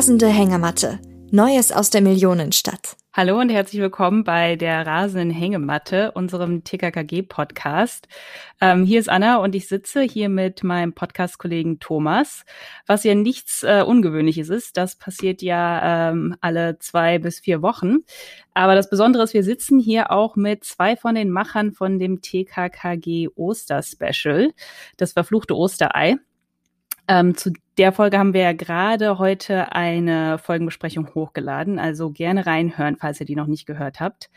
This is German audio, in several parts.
Rasende Hängematte. Neues aus der Millionenstadt. Hallo und herzlich willkommen bei der rasenden Hängematte, unserem TKKG-Podcast. Ähm, hier ist Anna und ich sitze hier mit meinem Podcast-Kollegen Thomas, was ja nichts äh, Ungewöhnliches ist. Das passiert ja ähm, alle zwei bis vier Wochen. Aber das Besondere ist, wir sitzen hier auch mit zwei von den Machern von dem TKKG Oster-Special, das verfluchte Osterei. Ähm, zu der Folge haben wir ja gerade heute eine Folgenbesprechung hochgeladen, also gerne reinhören, falls ihr die noch nicht gehört habt.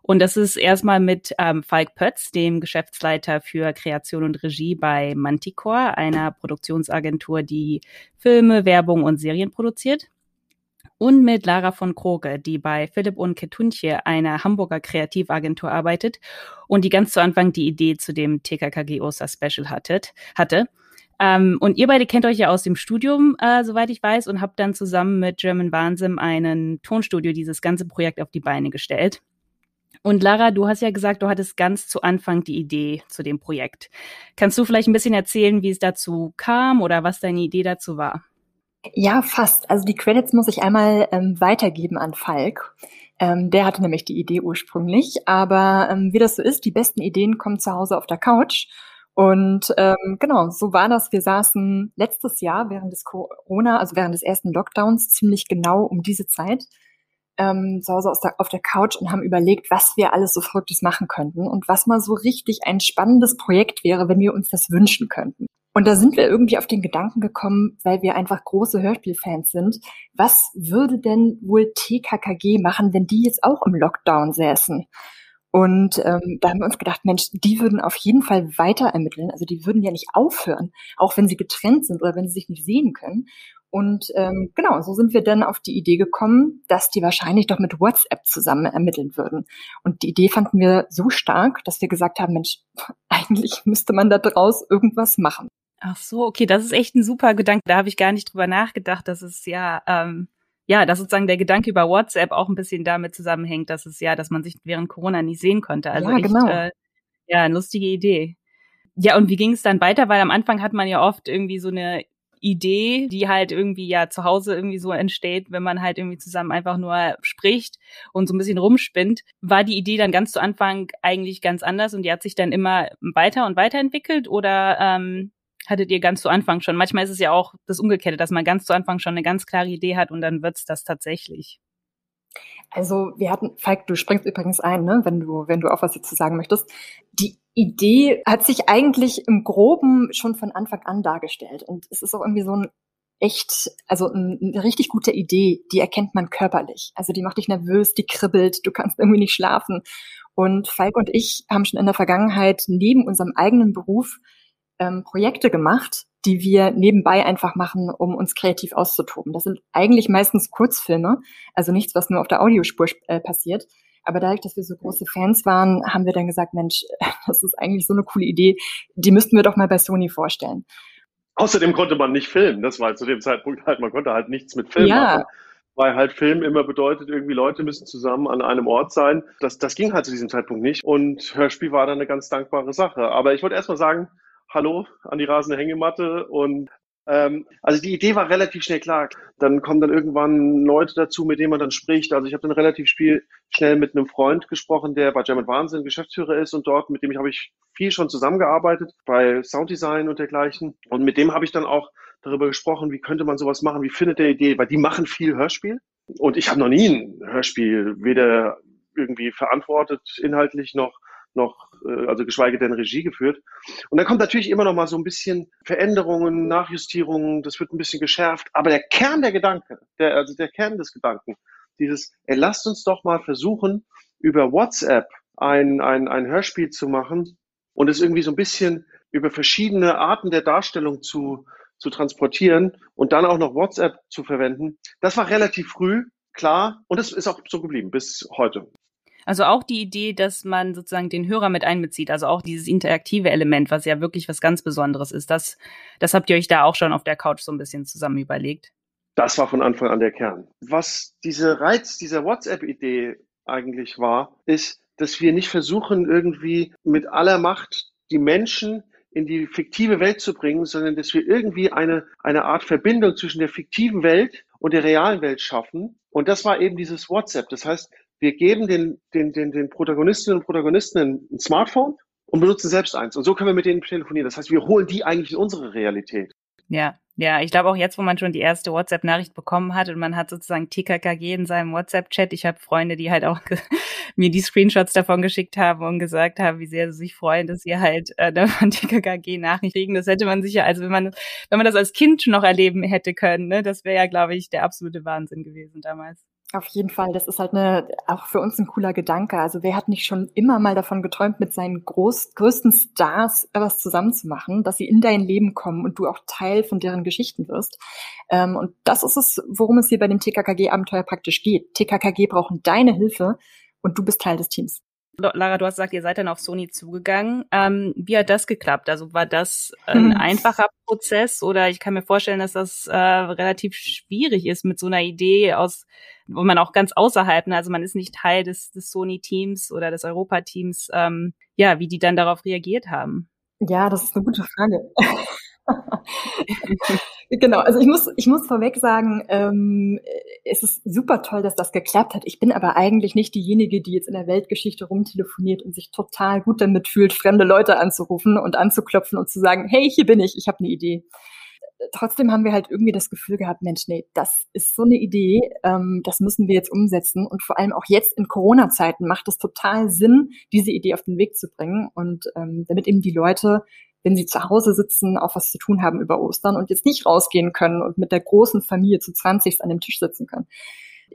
Und das ist erstmal mit ähm, Falk Pötz, dem Geschäftsleiter für Kreation und Regie bei Manticore, einer Produktionsagentur, die Filme, Werbung und Serien produziert. Und mit Lara von Kroge, die bei Philipp und Ketunche, einer Hamburger Kreativagentur, arbeitet und die ganz zu Anfang die Idee zu dem TKKG Oster Special hattet, hatte. Ähm, und ihr beide kennt euch ja aus dem Studium, äh, soweit ich weiß, und habt dann zusammen mit German Wahnsinn einen Tonstudio dieses ganze Projekt auf die Beine gestellt. Und Lara, du hast ja gesagt, du hattest ganz zu Anfang die Idee zu dem Projekt. Kannst du vielleicht ein bisschen erzählen, wie es dazu kam oder was deine Idee dazu war? Ja, fast. Also die Credits muss ich einmal ähm, weitergeben an Falk. Ähm, der hatte nämlich die Idee ursprünglich. Aber ähm, wie das so ist, die besten Ideen kommen zu Hause auf der Couch. Und ähm, genau, so war das. Wir saßen letztes Jahr während des Corona, also während des ersten Lockdowns, ziemlich genau um diese Zeit ähm, zu Hause der, auf der Couch und haben überlegt, was wir alles so Verrücktes machen könnten und was mal so richtig ein spannendes Projekt wäre, wenn wir uns das wünschen könnten. Und da sind wir irgendwie auf den Gedanken gekommen, weil wir einfach große Hörspielfans sind. Was würde denn wohl TKKG machen, wenn die jetzt auch im Lockdown säßen? Und ähm, da haben wir uns gedacht, Mensch, die würden auf jeden Fall weiter ermitteln. Also die würden ja nicht aufhören, auch wenn sie getrennt sind oder wenn sie sich nicht sehen können. Und ähm, genau, so sind wir dann auf die Idee gekommen, dass die wahrscheinlich doch mit WhatsApp zusammen ermitteln würden. Und die Idee fanden wir so stark, dass wir gesagt haben, Mensch, eigentlich müsste man da draus irgendwas machen. Ach so, okay, das ist echt ein super Gedanke. Da habe ich gar nicht drüber nachgedacht, dass es ja ähm, ja, dass sozusagen der Gedanke über WhatsApp auch ein bisschen damit zusammenhängt, dass es ja, dass man sich während Corona nie sehen konnte. Also ja, echt, genau. Äh, ja, eine lustige Idee. Ja, und wie ging es dann weiter? Weil am Anfang hat man ja oft irgendwie so eine Idee, die halt irgendwie ja zu Hause irgendwie so entsteht, wenn man halt irgendwie zusammen einfach nur spricht und so ein bisschen rumspinnt. War die Idee dann ganz zu Anfang eigentlich ganz anders und die hat sich dann immer weiter und weiterentwickelt oder ähm, hattet ihr ganz zu Anfang schon. Manchmal ist es ja auch das Umgekehrte, dass man ganz zu Anfang schon eine ganz klare Idee hat und dann wird's das tatsächlich. Also wir hatten, Falk, du springst übrigens ein, ne, wenn du, wenn du auch was dazu sagen möchtest. Die Idee hat sich eigentlich im Groben schon von Anfang an dargestellt. Und es ist auch irgendwie so ein echt, also eine richtig gute Idee, die erkennt man körperlich. Also die macht dich nervös, die kribbelt, du kannst irgendwie nicht schlafen. Und Falk und ich haben schon in der Vergangenheit neben unserem eigenen Beruf ähm, Projekte gemacht, die wir nebenbei einfach machen, um uns kreativ auszutoben. Das sind eigentlich meistens Kurzfilme, also nichts, was nur auf der Audiospur äh, passiert. Aber dadurch, dass wir so große Fans waren, haben wir dann gesagt, Mensch, das ist eigentlich so eine coole Idee, die müssten wir doch mal bei Sony vorstellen. Außerdem konnte man nicht filmen. Das war zu dem Zeitpunkt halt, man konnte halt nichts mit Film ja. machen. Weil halt Film immer bedeutet, irgendwie Leute müssen zusammen an einem Ort sein. Das, das ging halt zu diesem Zeitpunkt nicht. Und Hörspiel war dann eine ganz dankbare Sache. Aber ich wollte erst mal sagen, Hallo an die rasende Hängematte und ähm, also die Idee war relativ schnell klar. Dann kommen dann irgendwann Leute dazu, mit denen man dann spricht. Also ich habe dann relativ spiel, schnell mit einem Freund gesprochen, der bei German Wahnsinn Geschäftsführer ist und dort, mit dem ich habe ich viel schon zusammengearbeitet bei Sounddesign und dergleichen. Und mit dem habe ich dann auch darüber gesprochen, wie könnte man sowas machen, wie findet der Idee, weil die machen viel Hörspiel. Und ich habe noch nie ein Hörspiel weder irgendwie verantwortet inhaltlich noch noch, äh, also geschweige denn Regie geführt. Und dann kommt natürlich immer noch mal so ein bisschen Veränderungen, Nachjustierungen, das wird ein bisschen geschärft. Aber der Kern der Gedanke, der, also der Kern des Gedanken, dieses, ey, lasst uns doch mal versuchen, über WhatsApp ein, ein, ein Hörspiel zu machen und es irgendwie so ein bisschen über verschiedene Arten der Darstellung zu, zu transportieren und dann auch noch WhatsApp zu verwenden. Das war relativ früh, klar, und es ist auch so geblieben bis heute. Also auch die Idee, dass man sozusagen den Hörer mit einbezieht, also auch dieses interaktive Element, was ja wirklich was ganz Besonderes ist, das, das habt ihr euch da auch schon auf der Couch so ein bisschen zusammen überlegt. Das war von Anfang an der Kern. Was diese Reiz dieser WhatsApp-Idee eigentlich war, ist, dass wir nicht versuchen, irgendwie mit aller Macht die Menschen in die fiktive Welt zu bringen, sondern dass wir irgendwie eine, eine Art Verbindung zwischen der fiktiven Welt und der realen Welt schaffen. Und das war eben dieses WhatsApp. Das heißt, wir geben den, den, den, den Protagonistinnen und Protagonisten ein Smartphone und benutzen selbst eins. Und so können wir mit denen telefonieren. Das heißt, wir holen die eigentlich in unsere Realität. Ja, ja, ich glaube auch jetzt, wo man schon die erste WhatsApp-Nachricht bekommen hat und man hat sozusagen TKKG in seinem WhatsApp-Chat. Ich habe Freunde, die halt auch mir die Screenshots davon geschickt haben und gesagt haben, wie sehr sie sich freuen, dass sie halt äh, von TKKG Nachricht kriegen. Das hätte man sicher, also wenn man, wenn man das als Kind noch erleben hätte können, ne, das wäre ja, glaube ich, der absolute Wahnsinn gewesen damals. Auf jeden Fall, das ist halt eine, auch für uns ein cooler Gedanke. Also wer hat nicht schon immer mal davon geträumt, mit seinen groß, größten Stars was zusammenzumachen, dass sie in dein Leben kommen und du auch Teil von deren Geschichten wirst. Ähm, und das ist es, worum es hier bei dem TKKG-Abenteuer praktisch geht. TKKG brauchen deine Hilfe und du bist Teil des Teams. Lara, du hast gesagt, ihr seid dann auf Sony zugegangen. Ähm, wie hat das geklappt? Also war das ein hm. einfacher Prozess oder ich kann mir vorstellen, dass das äh, relativ schwierig ist mit so einer Idee aus, wo man auch ganz außerhalb, ne, also man ist nicht Teil des, des Sony-Teams oder des Europa-Teams, ähm, ja, wie die dann darauf reagiert haben. Ja, das ist eine gute Frage. genau, also ich muss, ich muss vorweg sagen, ähm, es ist super toll, dass das geklappt hat. Ich bin aber eigentlich nicht diejenige, die jetzt in der Weltgeschichte rumtelefoniert und sich total gut damit fühlt, fremde Leute anzurufen und anzuklopfen und zu sagen, hey, hier bin ich, ich habe eine Idee. Trotzdem haben wir halt irgendwie das Gefühl gehabt, Mensch, nee, das ist so eine Idee, ähm, das müssen wir jetzt umsetzen. Und vor allem auch jetzt in Corona-Zeiten macht es total Sinn, diese Idee auf den Weg zu bringen. Und ähm, damit eben die Leute wenn sie zu Hause sitzen, auch was zu tun haben über Ostern und jetzt nicht rausgehen können und mit der großen Familie zu 20 an dem Tisch sitzen können.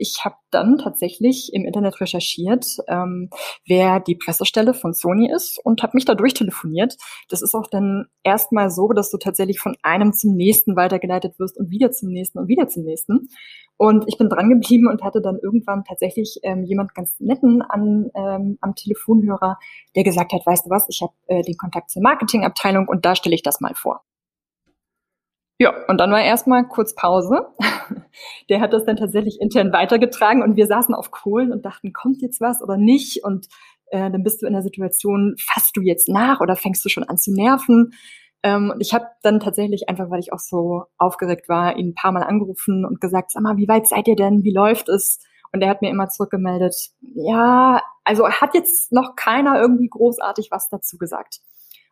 Ich habe dann tatsächlich im Internet recherchiert, ähm, wer die Pressestelle von Sony ist und habe mich da durchtelefoniert. Das ist auch dann erstmal so, dass du tatsächlich von einem zum nächsten weitergeleitet wirst und wieder zum nächsten und wieder zum nächsten. Und ich bin dran geblieben und hatte dann irgendwann tatsächlich ähm, jemand ganz netten an, ähm, am Telefonhörer, der gesagt hat, weißt du was, ich habe äh, den Kontakt zur Marketingabteilung und da stelle ich das mal vor. Ja, und dann war erstmal kurz Pause. Der hat das dann tatsächlich intern weitergetragen und wir saßen auf Kohlen und dachten, kommt jetzt was oder nicht? Und äh, dann bist du in der Situation, fasst du jetzt nach oder fängst du schon an zu nerven? Ähm, und ich habe dann tatsächlich einfach, weil ich auch so aufgeregt war, ihn ein paar Mal angerufen und gesagt, sag mal, wie weit seid ihr denn? Wie läuft es? Und er hat mir immer zurückgemeldet, ja, also hat jetzt noch keiner irgendwie großartig was dazu gesagt.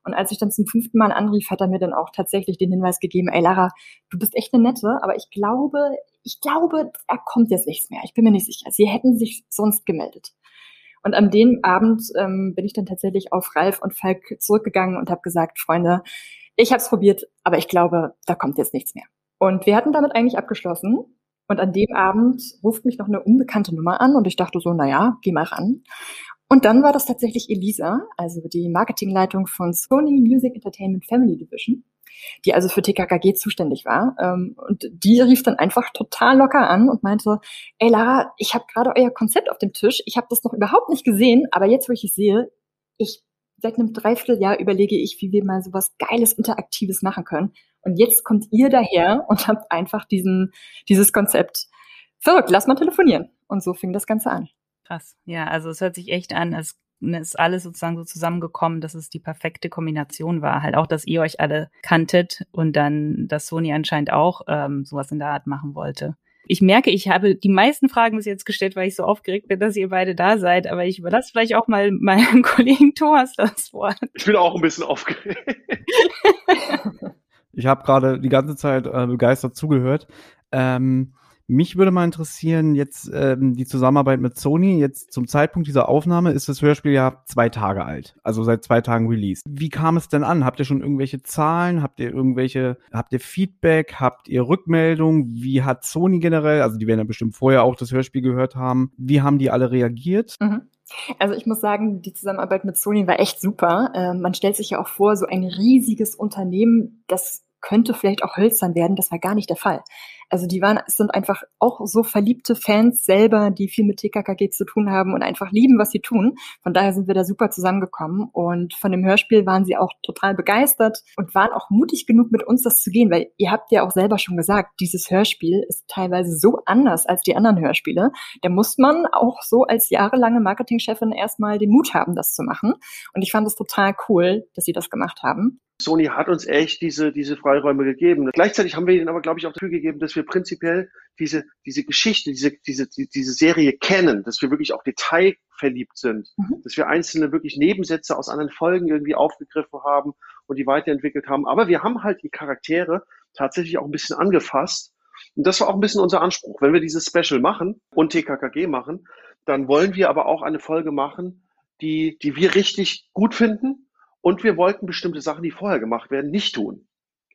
Und als ich dann zum fünften Mal anrief, hat er mir dann auch tatsächlich den Hinweis gegeben, ey Lara, du bist echt eine Nette, aber ich glaube, ich glaube, da kommt jetzt nichts mehr. Ich bin mir nicht sicher. Sie hätten sich sonst gemeldet. Und an dem Abend ähm, bin ich dann tatsächlich auf Ralf und Falk zurückgegangen und habe gesagt, Freunde, ich habe es probiert, aber ich glaube, da kommt jetzt nichts mehr. Und wir hatten damit eigentlich abgeschlossen. Und an dem Abend ruft mich noch eine unbekannte Nummer an und ich dachte so, naja, geh mal ran. Und dann war das tatsächlich Elisa, also die Marketingleitung von Sony Music Entertainment Family Division, die also für TKKG zuständig war. Ähm, und die rief dann einfach total locker an und meinte, ey Lara, ich habe gerade euer Konzept auf dem Tisch, ich habe das noch überhaupt nicht gesehen, aber jetzt, wo ich es sehe, ich seit einem Dreivierteljahr überlege ich, wie wir mal so was Geiles, Interaktives machen können. Und jetzt kommt ihr daher und habt einfach diesen, dieses Konzept. Verrückt, lass mal telefonieren. Und so fing das Ganze an. Krass. Ja, also es hört sich echt an, als ist alles sozusagen so zusammengekommen, dass es die perfekte Kombination war. Halt auch, dass ihr euch alle kanntet und dann, dass Sony anscheinend auch ähm, sowas in der Art machen wollte. Ich merke, ich habe die meisten Fragen bis jetzt gestellt, weil ich so aufgeregt bin, dass ihr beide da seid. Aber ich überlasse vielleicht auch mal meinem Kollegen Thomas das Wort. Ich bin auch ein bisschen aufgeregt. ich habe gerade die ganze Zeit äh, begeistert zugehört. Ähm, Mich würde mal interessieren, jetzt ähm, die Zusammenarbeit mit Sony. Jetzt zum Zeitpunkt dieser Aufnahme ist das Hörspiel ja zwei Tage alt, also seit zwei Tagen Release. Wie kam es denn an? Habt ihr schon irgendwelche Zahlen? Habt ihr irgendwelche, habt ihr Feedback? Habt ihr Rückmeldung? Wie hat Sony generell, also die werden ja bestimmt vorher auch das Hörspiel gehört haben, wie haben die alle reagiert? Mhm. Also ich muss sagen, die Zusammenarbeit mit Sony war echt super. Äh, man stellt sich ja auch vor, so ein riesiges Unternehmen, das könnte vielleicht auch hölzern werden. Das war gar nicht der Fall. Also die waren, sind einfach auch so verliebte Fans selber, die viel mit TKKG zu tun haben und einfach lieben, was sie tun. Von daher sind wir da super zusammengekommen und von dem Hörspiel waren sie auch total begeistert und waren auch mutig genug, mit uns das zu gehen, weil ihr habt ja auch selber schon gesagt, dieses Hörspiel ist teilweise so anders als die anderen Hörspiele. Da muss man auch so als jahrelange Marketingchefin erstmal den Mut haben, das zu machen. Und ich fand es total cool, dass sie das gemacht haben. Sony hat uns echt diese, diese Freiräume gegeben. Gleichzeitig haben wir ihnen aber, glaube ich, auch dafür gegeben, dass wir prinzipiell diese, diese Geschichte, diese, diese, diese Serie kennen, dass wir wirklich auch detailverliebt sind, mhm. dass wir einzelne wirklich Nebensätze aus anderen Folgen irgendwie aufgegriffen haben und die weiterentwickelt haben. Aber wir haben halt die Charaktere tatsächlich auch ein bisschen angefasst. Und das war auch ein bisschen unser Anspruch. Wenn wir dieses Special machen und TKKG machen, dann wollen wir aber auch eine Folge machen, die, die wir richtig gut finden, und wir wollten bestimmte Sachen, die vorher gemacht werden, nicht tun.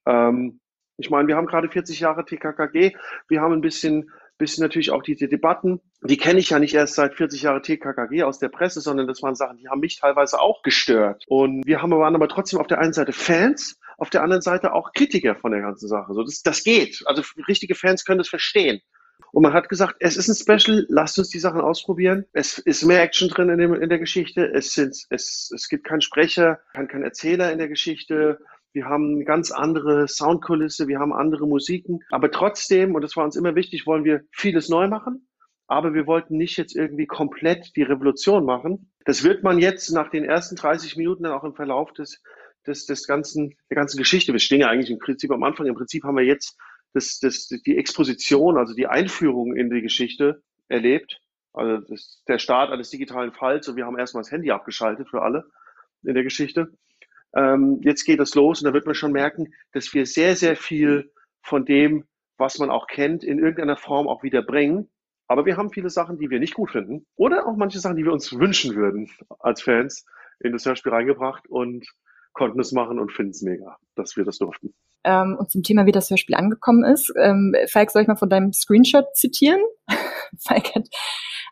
Ähm, ich meine, wir haben gerade 40 Jahre TKKG. Wir haben ein bisschen, bisschen natürlich auch diese Debatten. Die kenne ich ja nicht erst seit 40 Jahren TKKG aus der Presse, sondern das waren Sachen, die haben mich teilweise auch gestört. Und wir haben, waren aber trotzdem auf der einen Seite Fans, auf der anderen Seite auch Kritiker von der ganzen Sache. So, das, das geht. Also richtige Fans können das verstehen. Und man hat gesagt, es ist ein Special, lasst uns die Sachen ausprobieren. Es ist mehr Action drin in, dem, in der Geschichte. Es, sind, es, es gibt keinen Sprecher, keinen kein Erzähler in der Geschichte. Wir haben eine ganz andere Soundkulisse, wir haben andere Musiken. Aber trotzdem, und das war uns immer wichtig, wollen wir vieles neu machen. Aber wir wollten nicht jetzt irgendwie komplett die Revolution machen. Das wird man jetzt nach den ersten 30 Minuten dann auch im Verlauf des, des, des ganzen, der ganzen Geschichte. Wir stehen ja eigentlich im Prinzip am Anfang. Im Prinzip haben wir jetzt das, das, die Exposition, also die Einführung in die Geschichte erlebt. Also das, der Start eines digitalen Falls und wir haben erstmal das Handy abgeschaltet für alle in der Geschichte. Ähm, jetzt geht es los und da wird man schon merken, dass wir sehr, sehr viel von dem, was man auch kennt, in irgendeiner Form auch wieder bringen. Aber wir haben viele Sachen, die wir nicht gut finden oder auch manche Sachen, die wir uns wünschen würden als Fans in das Hörspiel reingebracht und konnten es machen und finden es mega, dass wir das durften. Ähm, und zum Thema, wie das Hörspiel angekommen ist. Ähm, Falk, soll ich mal von deinem Screenshot zitieren? Falk hat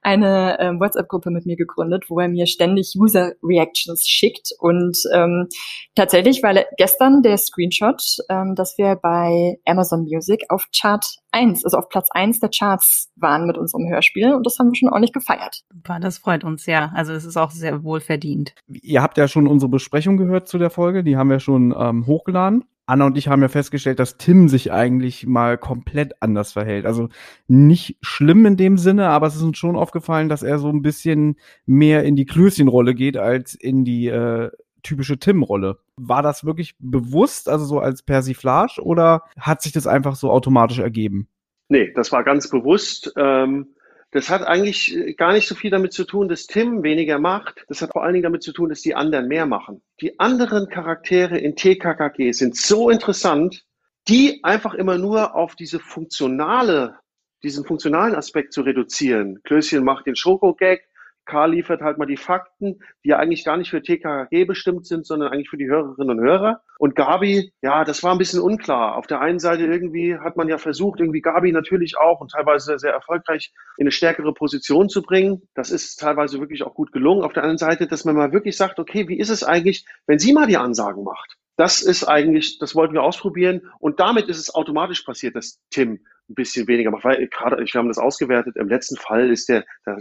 eine ähm, WhatsApp-Gruppe mit mir gegründet, wo er mir ständig User-Reactions schickt. Und ähm, tatsächlich war gestern der Screenshot, ähm, dass wir bei Amazon Music auf Chart 1, also auf Platz 1 der Charts waren mit unserem Hörspiel. Und das haben wir schon ordentlich gefeiert. Das freut uns, ja. Also es ist auch sehr wohl verdient. Ihr habt ja schon unsere Besprechung gehört zu der Folge. Die haben wir schon ähm, hochgeladen. Anna und ich haben ja festgestellt, dass Tim sich eigentlich mal komplett anders verhält. Also nicht schlimm in dem Sinne, aber es ist uns schon aufgefallen, dass er so ein bisschen mehr in die Klößchenrolle geht als in die äh, typische Tim-Rolle. War das wirklich bewusst, also so als Persiflage, oder hat sich das einfach so automatisch ergeben? Nee, das war ganz bewusst. Ähm das hat eigentlich äh, gar nicht so viel damit zu tun, dass Tim weniger macht. Das hat vor allen Dingen damit zu tun, dass die anderen mehr machen. Die anderen Charaktere in TKKG sind so interessant, die einfach immer nur auf diese funktionale, diesen funktionalen Aspekt zu reduzieren. Klößchen macht den Schoko-Gag, Karl liefert halt mal die Fakten, die ja eigentlich gar nicht für TKG bestimmt sind, sondern eigentlich für die Hörerinnen und Hörer. Und Gabi, ja, das war ein bisschen unklar. Auf der einen Seite irgendwie hat man ja versucht, irgendwie Gabi natürlich auch und teilweise sehr erfolgreich in eine stärkere Position zu bringen. Das ist teilweise wirklich auch gut gelungen. Auf der anderen Seite, dass man mal wirklich sagt, okay, wie ist es eigentlich, wenn sie mal die Ansagen macht? Das ist eigentlich, das wollten wir ausprobieren. Und damit ist es automatisch passiert, dass Tim ein bisschen weniger macht, weil gerade, wir haben das ausgewertet, im letzten Fall ist der, da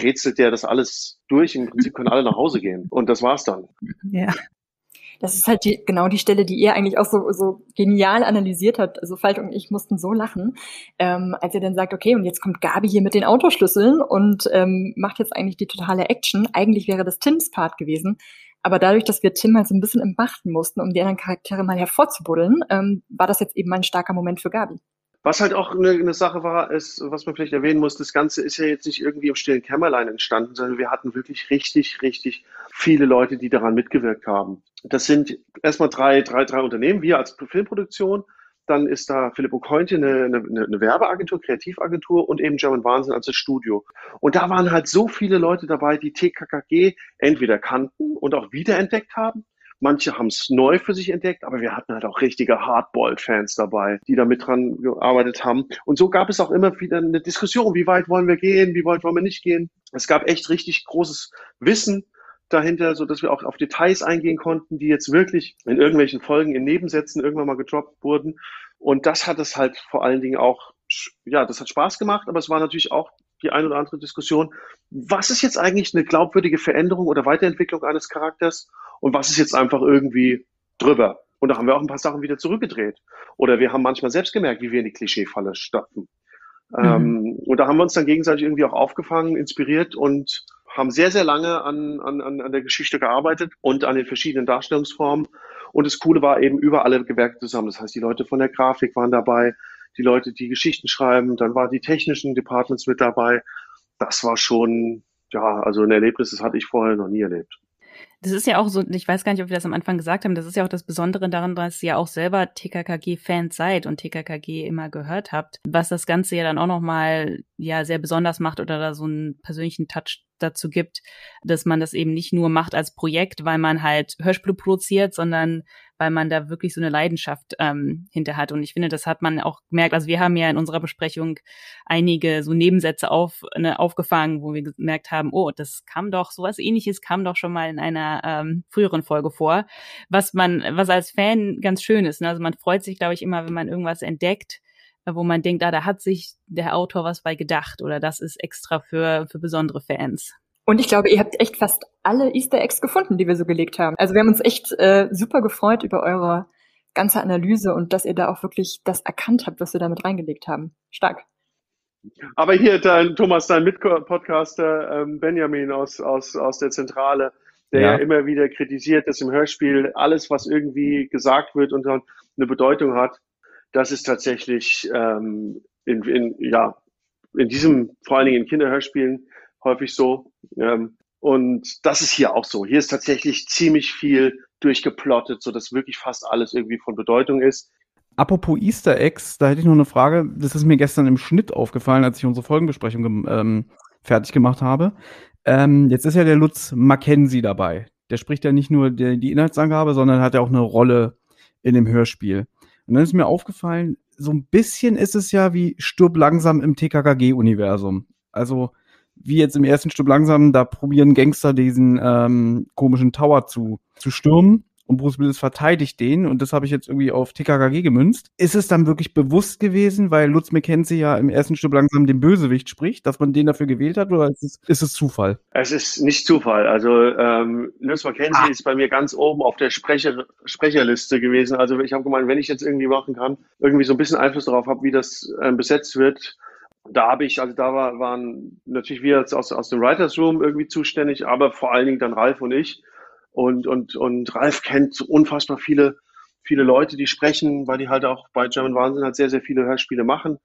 rätselt der das alles durch, im Prinzip können alle nach Hause gehen und das war's dann. Ja. Das ist halt die, genau die Stelle, die ihr eigentlich auch so, so genial analysiert habt. Also Falk und ich mussten so lachen, ähm, als ihr dann sagt, okay, und jetzt kommt Gabi hier mit den Autoschlüsseln und ähm, macht jetzt eigentlich die totale Action. Eigentlich wäre das Tims Part gewesen. Aber dadurch, dass wir Tim halt so ein bisschen entmachten mussten, um die anderen Charaktere mal hervorzubuddeln, ähm, war das jetzt eben ein starker Moment für Gabi. Was halt auch eine, eine, Sache war, ist, was man vielleicht erwähnen muss, das Ganze ist ja jetzt nicht irgendwie im stillen Kämmerlein entstanden, sondern wir hatten wirklich richtig, richtig viele Leute, die daran mitgewirkt haben. Das sind erstmal drei, drei, drei Unternehmen, wir als Filmproduktion, dann ist da Philipp Okointe eine, eine, eine Werbeagentur, Kreativagentur und eben German Wahnsinn als das Studio. Und da waren halt so viele Leute dabei, die TKKG entweder kannten und auch wiederentdeckt haben. Manche haben es neu für sich entdeckt, aber wir hatten halt auch richtige Hardball-Fans dabei, die da mit dran gearbeitet haben. Und so gab es auch immer wieder eine Diskussion, wie weit wollen wir gehen, wie weit wollen wir nicht gehen. Es gab echt richtig großes Wissen dahinter, so dass wir auch auf Details eingehen konnten, die jetzt wirklich in irgendwelchen Folgen in Nebensätzen irgendwann mal gedroppt wurden. Und das hat es halt vor allen Dingen auch, ja, das hat Spaß gemacht, aber es war natürlich auch die ein oder andere Diskussion. Was ist jetzt eigentlich eine glaubwürdige Veränderung oder Weiterentwicklung eines Charakters und was ist jetzt einfach irgendwie drüber? Und da haben wir auch ein paar Sachen wieder zurückgedreht. Oder wir haben manchmal selbst gemerkt, wie wir in die Klischeefalle stapfen. Mhm. Ähm, und da haben wir uns dann gegenseitig irgendwie auch aufgefangen, inspiriert und haben sehr, sehr lange an, an, an der Geschichte gearbeitet und an den verschiedenen Darstellungsformen. Und das Coole war eben über alle Gewerke zusammen. Das heißt, die Leute von der Grafik waren dabei, die Leute, die Geschichten schreiben, dann waren die technischen Departments mit dabei. Das war schon, ja, also ein Erlebnis, das hatte ich vorher noch nie erlebt. Das ist ja auch so, ich weiß gar nicht, ob wir das am Anfang gesagt haben, das ist ja auch das Besondere daran, dass ihr auch selber TKKG-Fans seid und TKKG immer gehört habt, was das Ganze ja dann auch nochmal ja sehr besonders macht oder da so einen persönlichen Touch dazu gibt, dass man das eben nicht nur macht als Projekt, weil man halt Hörspiele produziert, sondern weil man da wirklich so eine Leidenschaft ähm, hinter hat. Und ich finde, das hat man auch gemerkt. Also wir haben ja in unserer Besprechung einige so Nebensätze auf, ne, aufgefangen, wo wir gemerkt haben, oh, das kam doch, sowas ähnliches kam doch schon mal in einer ähm, früheren Folge vor. Was man, was als Fan ganz schön ist. Ne? Also man freut sich, glaube ich, immer, wenn man irgendwas entdeckt, wo man denkt, ah, da hat sich der Autor was bei gedacht oder das ist extra für, für besondere Fans. Und ich glaube, ihr habt echt fast alle Easter Eggs gefunden, die wir so gelegt haben. Also wir haben uns echt äh, super gefreut über eure ganze Analyse und dass ihr da auch wirklich das erkannt habt, was wir damit reingelegt haben. Stark. Aber hier, dein, Thomas, dein Mitpodcaster ähm, Benjamin aus, aus, aus der Zentrale, der ja. ja. immer wieder kritisiert, dass im Hörspiel alles, was irgendwie gesagt wird und dann eine Bedeutung hat, das ist tatsächlich ähm, in, in, ja, in diesem, vor allen Dingen in Kinderhörspielen, häufig so. Ähm, und das ist hier auch so. Hier ist tatsächlich ziemlich viel durchgeplottet, so dass wirklich fast alles irgendwie von Bedeutung ist. Apropos Easter Eggs, da hätte ich noch eine Frage. Das ist mir gestern im Schnitt aufgefallen, als ich unsere Folgenbesprechung ähm, fertig gemacht habe. Ähm, jetzt ist ja der Lutz Mackenzie dabei. Der spricht ja nicht nur die, die Inhaltsangabe, sondern hat ja auch eine Rolle in dem Hörspiel. Und dann ist mir aufgefallen, so ein bisschen ist es ja wie Sturb langsam im TKKG-Universum. Also wie jetzt im ersten Stück langsam, da probieren Gangster diesen ähm, komischen Tower zu, zu stürmen und Bruce Willis verteidigt den und das habe ich jetzt irgendwie auf TKKG gemünzt. Ist es dann wirklich bewusst gewesen, weil Lutz McKenzie ja im ersten Stück langsam den Bösewicht spricht, dass man den dafür gewählt hat oder ist es, ist es Zufall? Es ist nicht Zufall. Also ähm, Lutz McKenzie ah. ist bei mir ganz oben auf der Sprecher, Sprecherliste gewesen. Also ich habe gemeint, wenn ich jetzt irgendwie machen kann, irgendwie so ein bisschen Einfluss darauf habe, wie das ähm, besetzt wird, da habe ich, also da war, waren natürlich wir aus, aus dem Writers Room irgendwie zuständig, aber vor allen Dingen dann Ralf und ich. Und, und, und Ralf kennt so unfassbar viele, viele Leute, die sprechen, weil die halt auch bei German Wahnsinn halt sehr, sehr viele Hörspiele machen.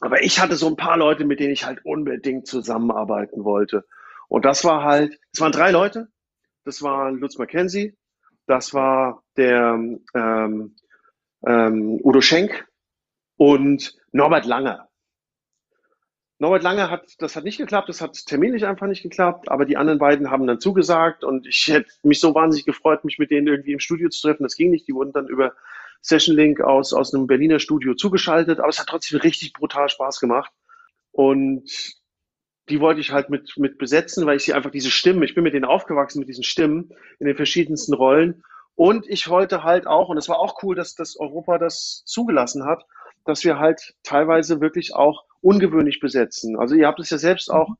Aber ich hatte so ein paar Leute, mit denen ich halt unbedingt zusammenarbeiten wollte. Und das war halt, es waren drei Leute. Das war Lutz McKenzie, das war der ähm, ähm, Udo Schenk und Norbert Langer. Norbert Lange hat, das hat nicht geklappt, das hat terminlich einfach nicht geklappt, aber die anderen beiden haben dann zugesagt und ich hätte mich so wahnsinnig gefreut, mich mit denen irgendwie im Studio zu treffen. Das ging nicht, die wurden dann über Session Link aus, aus einem Berliner Studio zugeschaltet, aber es hat trotzdem richtig brutal Spaß gemacht. Und die wollte ich halt mit, mit besetzen, weil ich sie einfach diese Stimmen, ich bin mit denen aufgewachsen, mit diesen Stimmen in den verschiedensten Rollen. Und ich wollte halt auch, und es war auch cool, dass, dass Europa das zugelassen hat, dass wir halt teilweise wirklich auch ungewöhnlich besetzen. Also ihr habt es ja selbst auch,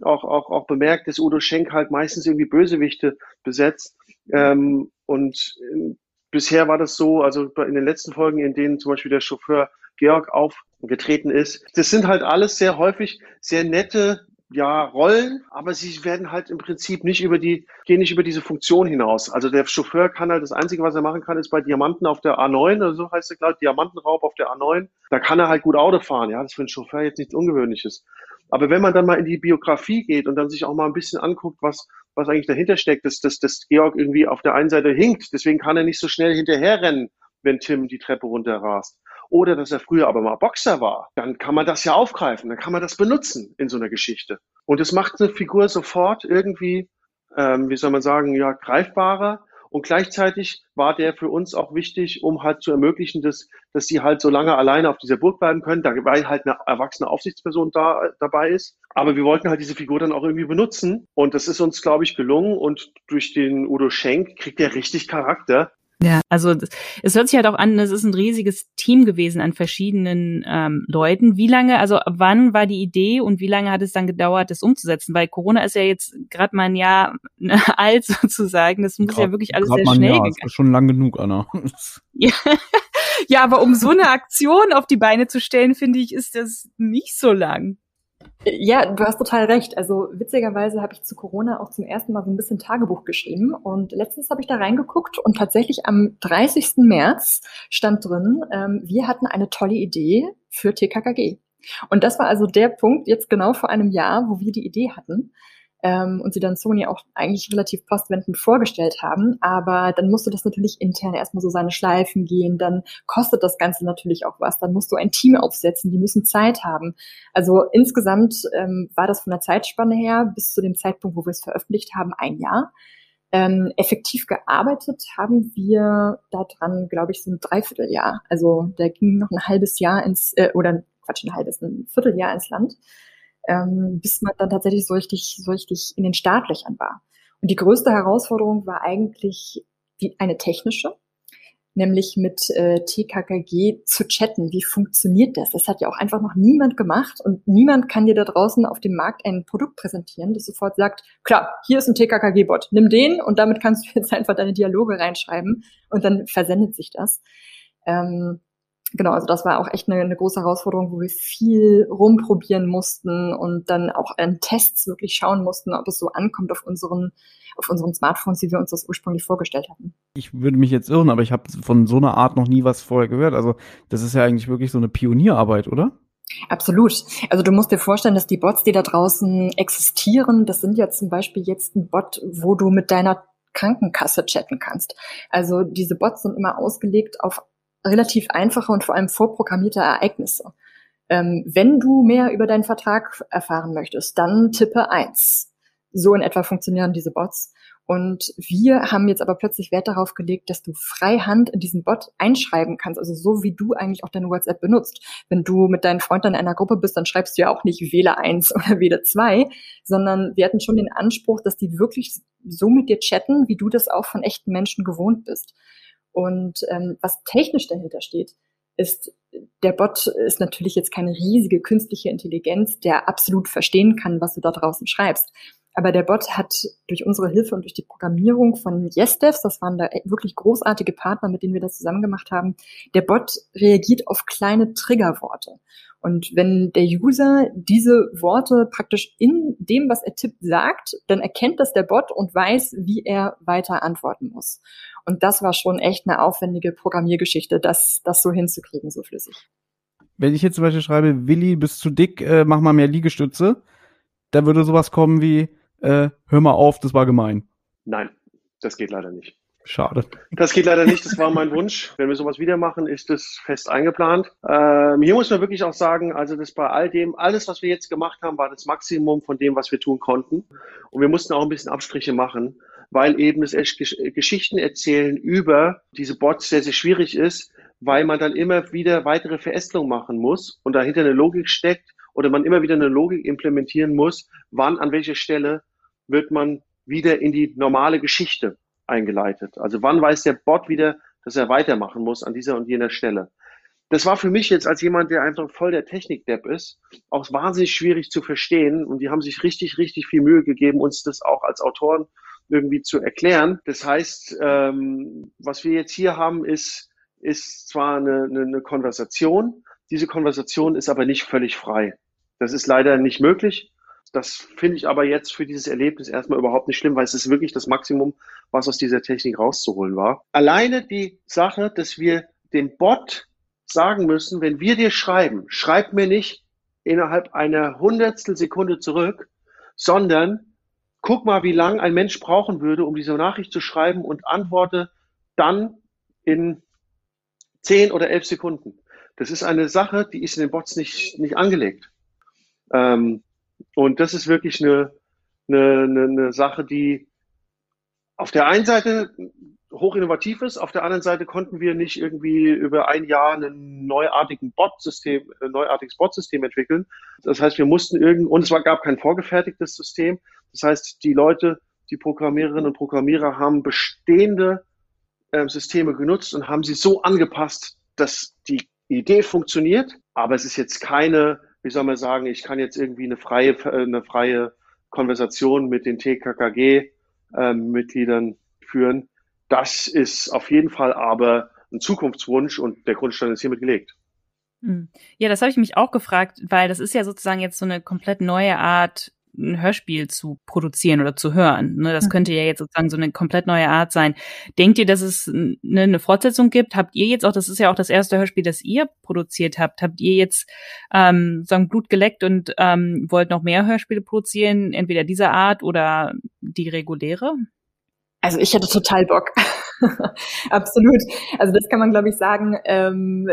auch, auch, auch bemerkt, dass Udo Schenk halt meistens irgendwie Bösewichte besetzt. Ähm, und äh, bisher war das so, also in den letzten Folgen, in denen zum Beispiel der Chauffeur Georg aufgetreten ist, das sind halt alles sehr häufig sehr nette, ja, Rollen, aber sie werden halt im Prinzip nicht über die, gehen nicht über diese Funktion hinaus. Also der Chauffeur kann halt, das Einzige, was er machen kann, ist bei Diamanten auf der A9, oder so heißt es glaube Diamantenraub auf der A9, da kann er halt gut Auto fahren. Ja, das ist für einen Chauffeur jetzt nichts Ungewöhnliches. Aber wenn man dann mal in die Biografie geht und dann sich auch mal ein bisschen anguckt, was, was eigentlich dahinter steckt, dass, dass, dass Georg irgendwie auf der einen Seite hinkt, deswegen kann er nicht so schnell hinterherrennen, wenn Tim die Treppe runterrast. Oder dass er früher aber mal Boxer war, dann kann man das ja aufgreifen, dann kann man das benutzen in so einer Geschichte. Und es macht eine Figur sofort irgendwie, ähm, wie soll man sagen, ja, greifbarer und gleichzeitig war der für uns auch wichtig, um halt zu ermöglichen, dass, dass sie halt so lange alleine auf dieser Burg bleiben können, da, weil halt eine erwachsene Aufsichtsperson da dabei ist. Aber wir wollten halt diese Figur dann auch irgendwie benutzen. Und das ist uns, glaube ich, gelungen. Und durch den Udo Schenk kriegt er richtig Charakter. Ja, also es hört sich halt auch an, es ist ein riesiges Team gewesen an verschiedenen ähm, Leuten. Wie lange, also wann war die Idee und wie lange hat es dann gedauert, das umzusetzen? Weil Corona ist ja jetzt gerade mal ein Jahr alt sozusagen. Das muss grad, ja wirklich alles sehr schnell gehen. Das ist schon lang genug, Anna. ja. ja, aber um so eine Aktion auf die Beine zu stellen, finde ich, ist das nicht so lang. Ja, du hast total recht. Also witzigerweise habe ich zu Corona auch zum ersten Mal so ein bisschen Tagebuch geschrieben und letztens habe ich da reingeguckt und tatsächlich am 30. März stand drin, ähm, wir hatten eine tolle Idee für TKKG. Und das war also der Punkt jetzt genau vor einem Jahr, wo wir die Idee hatten ähm, und sie dann Sony auch eigentlich relativ postwendend vorgestellt haben. Aber dann musste das natürlich intern erstmal so seine Schleifen gehen. Dann kostet das Ganze natürlich auch was. Dann musst du ein Team aufsetzen, die müssen Zeit haben. Also insgesamt ähm, war das von der Zeitspanne her bis zu dem Zeitpunkt, wo wir es veröffentlicht haben, ein Jahr. Ähm, effektiv gearbeitet haben wir daran, glaube ich, so ein Dreivierteljahr. Also da ging noch ein halbes Jahr ins, äh, oder Quatsch, ein halbes, ein Vierteljahr ins Land ähm, bis man dann tatsächlich so richtig, so richtig in den Startlöchern war. Und die größte Herausforderung war eigentlich die, eine technische, nämlich mit äh, TKKG zu chatten. Wie funktioniert das? Das hat ja auch einfach noch niemand gemacht und niemand kann dir da draußen auf dem Markt ein Produkt präsentieren, das sofort sagt, klar, hier ist ein TKKG-Bot, nimm den und damit kannst du jetzt einfach deine Dialoge reinschreiben und dann versendet sich das. Ähm, genau, also das war auch echt eine, eine große Herausforderung, wo wir viel rumprobieren mussten und dann auch an Tests wirklich schauen mussten, ob es so ankommt auf unseren auf unseren Smartphones, wie wir uns das ursprünglich vorgestellt hatten. Ich würde mich jetzt irren, aber ich habe von so einer Art noch nie was vorher gehört. Also das ist ja eigentlich wirklich so eine Pionierarbeit, oder? Absolut. Also du musst dir vorstellen, dass die Bots, die da draußen existieren, das sind ja zum Beispiel jetzt ein Bot, wo du mit deiner Krankenkasse chatten kannst. Also diese Bots sind immer ausgelegt auf relativ einfache und vor allem vorprogrammierte Ereignisse. Ähm, wenn du mehr über deinen Vertrag erfahren möchtest, dann tippe eins. So in etwa funktionieren diese Bots. Und wir haben jetzt aber plötzlich Wert darauf gelegt, dass du freihand in diesen Bot einschreiben kannst, also so wie du eigentlich auch deine WhatsApp benutzt. Wenn du mit deinen Freunden in einer Gruppe bist, dann schreibst du ja auch nicht wähle eins oder wähle zwei, sondern wir hatten schon den Anspruch, dass die wirklich so mit dir chatten, wie du das auch von echten Menschen gewohnt bist. Und ähm, was technisch dahinter steht, ist, der Bot ist natürlich jetzt keine riesige künstliche Intelligenz, der absolut verstehen kann, was du da draußen schreibst. Aber der Bot hat durch unsere Hilfe und durch die Programmierung von YesDevs, das waren da wirklich großartige Partner, mit denen wir das zusammen gemacht haben, der Bot reagiert auf kleine Triggerworte. Und wenn der User diese Worte praktisch in dem, was er tippt, sagt, dann erkennt das der Bot und weiß, wie er weiter antworten muss. Und das war schon echt eine aufwendige Programmiergeschichte, das, das so hinzukriegen, so flüssig. Wenn ich jetzt zum Beispiel schreibe, Willi, bist zu dick, äh, mach mal mehr Liegestütze, da würde sowas kommen wie, äh, hör mal auf, das war gemein. Nein, das geht leider nicht. Schade. Das geht leider nicht, das war mein Wunsch. Wenn wir sowas wieder machen, ist das fest eingeplant. Ähm, hier muss man wirklich auch sagen, also das bei all dem, alles, was wir jetzt gemacht haben, war das Maximum von dem, was wir tun konnten. Und wir mussten auch ein bisschen Abstriche machen, weil eben das Geschichten erzählen über diese Bots sehr, sehr schwierig ist, weil man dann immer wieder weitere Verästelungen machen muss und dahinter eine Logik steckt oder man immer wieder eine Logik implementieren muss, wann, an welcher Stelle wird man wieder in die normale Geschichte eingeleitet. Also wann weiß der Bot wieder, dass er weitermachen muss an dieser und jener Stelle. Das war für mich jetzt als jemand, der einfach voll der Technik-Depp ist, auch wahnsinnig schwierig zu verstehen. Und die haben sich richtig, richtig viel Mühe gegeben, uns das auch als Autoren irgendwie zu erklären. Das heißt, ähm, was wir jetzt hier haben, ist, ist zwar eine, eine, eine Konversation, diese Konversation ist aber nicht völlig frei. Das ist leider nicht möglich. Das finde ich aber jetzt für dieses Erlebnis erstmal überhaupt nicht schlimm, weil es ist wirklich das Maximum, was aus dieser Technik rauszuholen war. Alleine die Sache, dass wir dem Bot sagen müssen, wenn wir dir schreiben, schreib mir nicht innerhalb einer Hundertstel Sekunde zurück, sondern guck mal, wie lang ein Mensch brauchen würde, um diese Nachricht zu schreiben und antworte dann in zehn oder elf Sekunden. Das ist eine Sache, die ist in den Bots nicht, nicht angelegt. Ähm, und das ist wirklich eine, eine, eine, eine Sache, die auf der einen Seite hoch innovativ ist, auf der anderen Seite konnten wir nicht irgendwie über ein Jahr ein neuartigen Bot-System, ein neuartiges Bot-System entwickeln. Das heißt, wir mussten irgend, und es gab kein vorgefertigtes System. Das heißt, die Leute, die Programmiererinnen und Programmierer haben bestehende äh, Systeme genutzt und haben sie so angepasst, dass die Idee funktioniert, aber es ist jetzt keine, wie soll man sagen, ich kann jetzt irgendwie eine freie, eine freie Konversation mit den TKKG-Mitgliedern ähm, führen. Das ist auf jeden Fall aber ein Zukunftswunsch und der Grundstein ist hiermit gelegt. Hm. Ja, das habe ich mich auch gefragt, weil das ist ja sozusagen jetzt so eine komplett neue Art ein Hörspiel zu produzieren oder zu hören. Ne, das mhm. könnte ja jetzt sozusagen so eine komplett neue Art sein. Denkt ihr, dass es eine, eine, Fortsetzung gibt? Habt ihr jetzt auch, das ist ja auch das erste Hörspiel, das ihr produziert habt, habt ihr jetzt ähm, sagen Blut geleckt und ähm, wollt noch mehr Hörspiele produzieren, entweder dieser Art oder die reguläre? Also ich hätte total Bock. Absolut. Also das kann man, glaube ich, sagen. Ähm,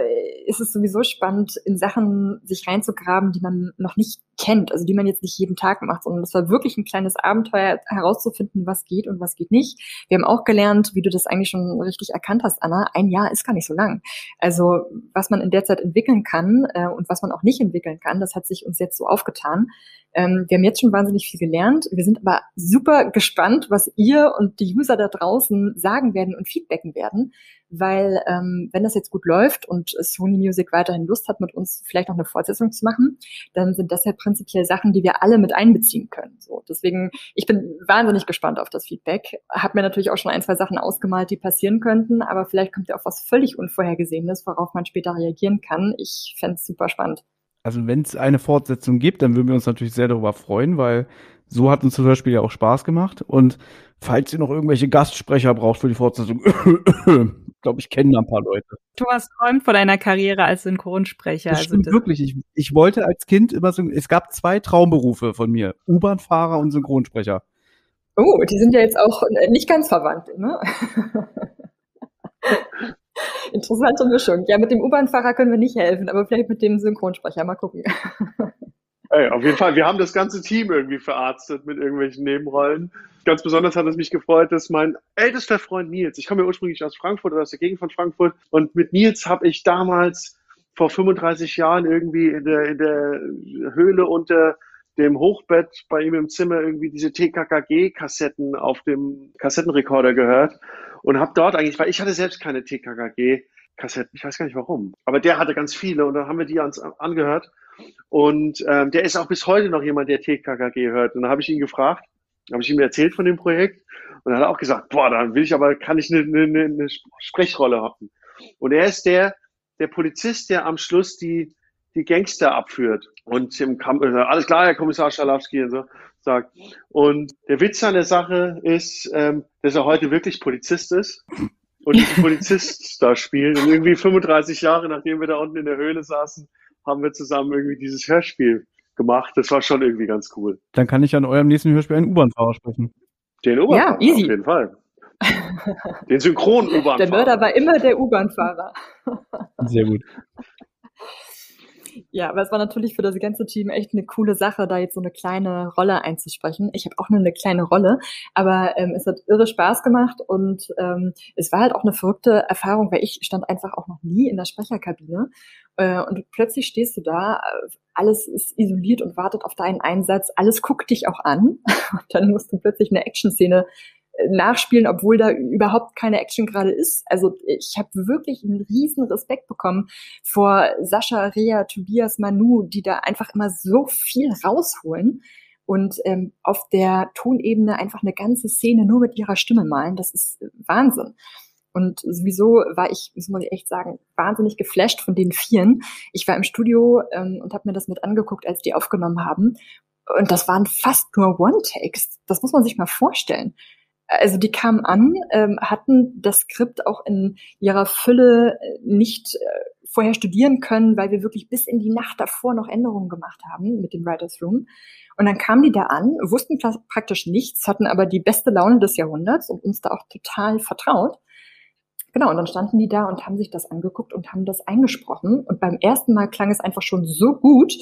ist es sowieso spannend, in Sachen sich reinzugraben, die man noch nicht kennt, also die man jetzt nicht jeden Tag macht, sondern es war wirklich ein kleines Abenteuer herauszufinden, was geht und was geht nicht. Wir haben auch gelernt, wie du das eigentlich schon richtig erkannt hast, Anna, ein Jahr ist gar nicht so lang. Also was man in der Zeit entwickeln kann äh, und was man auch nicht entwickeln kann, das hat sich uns jetzt so aufgetan. Ähm, wir haben jetzt schon wahnsinnig viel gelernt. Wir sind aber super gespannt, was ihr und die User da draußen sagen werden und feedbacken werden weil ähm, wenn das jetzt gut läuft und Sony Music weiterhin Lust hat, mit uns vielleicht noch eine Fortsetzung zu machen, dann sind das ja prinzipiell Sachen, die wir alle mit einbeziehen können. So, deswegen, ich bin wahnsinnig gespannt auf das Feedback. Hab mir natürlich auch schon ein, zwei Sachen ausgemalt, die passieren könnten, aber vielleicht kommt ja auch was völlig Unvorhergesehenes, worauf man später reagieren kann. Ich fände super spannend. Also wenn es eine Fortsetzung gibt, dann würden wir uns natürlich sehr darüber freuen, weil so hat uns zum Beispiel ja auch Spaß gemacht. Und falls ihr noch irgendwelche Gastsprecher braucht für die Fortsetzung, glaube ich, kennen ein paar Leute. Thomas träumt von einer Karriere als Synchronsprecher. Das also stimmt das wirklich. Ich, ich wollte als Kind immer so, es gab zwei Traumberufe von mir. U-Bahn-Fahrer und Synchronsprecher. Oh, die sind ja jetzt auch nicht ganz verwandt, ne? Interessante Mischung. Ja, mit dem U-Bahn-Fahrer können wir nicht helfen, aber vielleicht mit dem Synchronsprecher. Mal gucken. Hey, auf jeden Fall. Wir haben das ganze Team irgendwie verarztet mit irgendwelchen Nebenrollen. Ganz besonders hat es mich gefreut, dass mein ältester Freund Nils, ich komme ja ursprünglich aus Frankfurt oder aus der Gegend von Frankfurt, und mit Nils habe ich damals vor 35 Jahren irgendwie in der, in der Höhle unter dem Hochbett bei ihm im Zimmer irgendwie diese TKKG-Kassetten auf dem Kassettenrekorder gehört und habe dort eigentlich, weil ich hatte selbst keine TKKG-Kassetten, ich weiß gar nicht warum, aber der hatte ganz viele und dann haben wir die uns angehört und ähm, der ist auch bis heute noch jemand, der TKKG hört. Und da habe ich ihn gefragt, habe ich ihm erzählt von dem Projekt und er hat auch gesagt, boah, dann will ich aber, kann ich eine, eine, eine Sprechrolle haben. Und er ist der, der Polizist, der am Schluss die, die Gangster abführt. Und im Kampf, äh, alles klar, Herr Kommissar Schalowski und so sagt. Und der Witz an der Sache ist, ähm, dass er heute wirklich Polizist ist und einen Polizist da spielt. Und irgendwie 35 Jahre, nachdem wir da unten in der Höhle saßen, haben wir zusammen irgendwie dieses Hörspiel gemacht. Das war schon irgendwie ganz cool. Dann kann ich an eurem nächsten Hörspiel einen U-Bahn-Fahrer sprechen. Den U-Bahn-Fahrer, ja, easy. auf jeden Fall. Den Synchron-U-Bahn-Fahrer. Der Mörder war immer der U-Bahn-Fahrer. Sehr gut. Ja, aber es war natürlich für das ganze Team echt eine coole Sache, da jetzt so eine kleine Rolle einzusprechen. Ich habe auch nur eine kleine Rolle, aber ähm, es hat irre Spaß gemacht und ähm, es war halt auch eine verrückte Erfahrung, weil ich stand einfach auch noch nie in der Sprecherkabine äh, und plötzlich stehst du da, alles ist isoliert und wartet auf deinen Einsatz, alles guckt dich auch an und dann musst du plötzlich eine Action-Szene nachspielen, obwohl da überhaupt keine Action gerade ist. Also ich habe wirklich einen riesen Respekt bekommen vor Sascha, Rea, Tobias, Manu, die da einfach immer so viel rausholen und ähm, auf der Tonebene einfach eine ganze Szene nur mit ihrer Stimme malen. Das ist Wahnsinn. Und sowieso war ich, das muss ich echt sagen, wahnsinnig geflasht von den Vieren. Ich war im Studio ähm, und habe mir das mit angeguckt, als die aufgenommen haben. Und das waren fast nur One-Takes. Das muss man sich mal vorstellen also die kamen an, ähm, hatten das Skript auch in ihrer Fülle äh, nicht äh, vorher studieren können, weil wir wirklich bis in die Nacht davor noch Änderungen gemacht haben mit dem Writers Room. Und dann kamen die da an, wussten praktisch nichts, hatten aber die beste Laune des Jahrhunderts und uns da auch total vertraut. Genau, und dann standen die da und haben sich das angeguckt und haben das eingesprochen. Und beim ersten Mal klang es einfach schon so gut.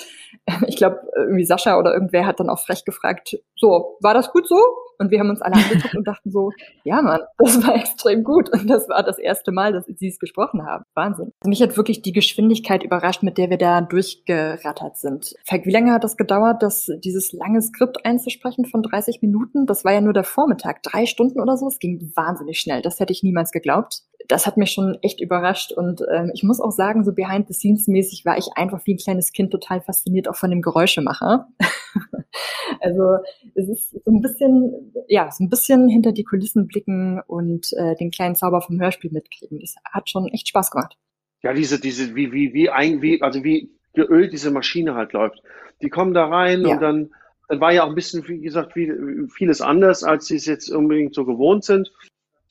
Ich glaube, irgendwie Sascha oder irgendwer hat dann auch frech gefragt, so, war das gut so? Und wir haben uns alle angeguckt und dachten so, ja Mann, das war extrem gut. Und das war das erste Mal, dass sie es gesprochen haben. Wahnsinn. Also mich hat wirklich die Geschwindigkeit überrascht, mit der wir da durchgerattert sind. Falk, wie lange hat das gedauert, das, dieses lange Skript einzusprechen von 30 Minuten? Das war ja nur der Vormittag, drei Stunden oder so. Es ging wahnsinnig schnell. Das hätte ich niemals geglaubt das hat mich schon echt überrascht. Und ähm, ich muss auch sagen, so behind the scenes mäßig war ich einfach wie ein kleines Kind total fasziniert auch von dem Geräuschemacher. also es ist so ein bisschen, ja, so ein bisschen hinter die Kulissen blicken und äh, den kleinen Zauber vom Hörspiel mitkriegen. Das hat schon echt Spaß gemacht. Ja, diese, diese, wie, wie, wie ein, wie, also wie geölt diese Maschine halt läuft. Die kommen da rein ja. und dann, dann war ja auch ein bisschen, wie gesagt, wie, vieles anders, als sie es jetzt unbedingt so gewohnt sind.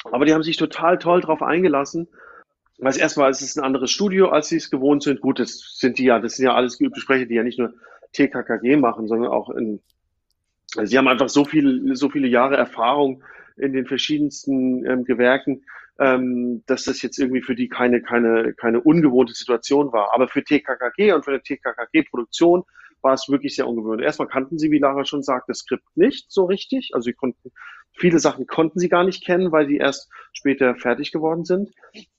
Aber die haben sich total toll drauf eingelassen. Weil es erstmal ist es ein anderes Studio, als sie es gewohnt sind. Gut, das sind die ja, das sind ja alles geübte Sprecher, die ja nicht nur TKKG machen, sondern auch in, also sie haben einfach so viel, so viele Jahre Erfahrung in den verschiedensten ähm, Gewerken, ähm, dass das jetzt irgendwie für die keine, keine, keine ungewohnte Situation war. Aber für TKKG und für eine TKKG-Produktion war es wirklich sehr ungewöhnlich. Erstmal kannten sie, wie Lara schon sagt, das Skript nicht so richtig. Also sie konnten Viele Sachen konnten sie gar nicht kennen, weil die erst später fertig geworden sind.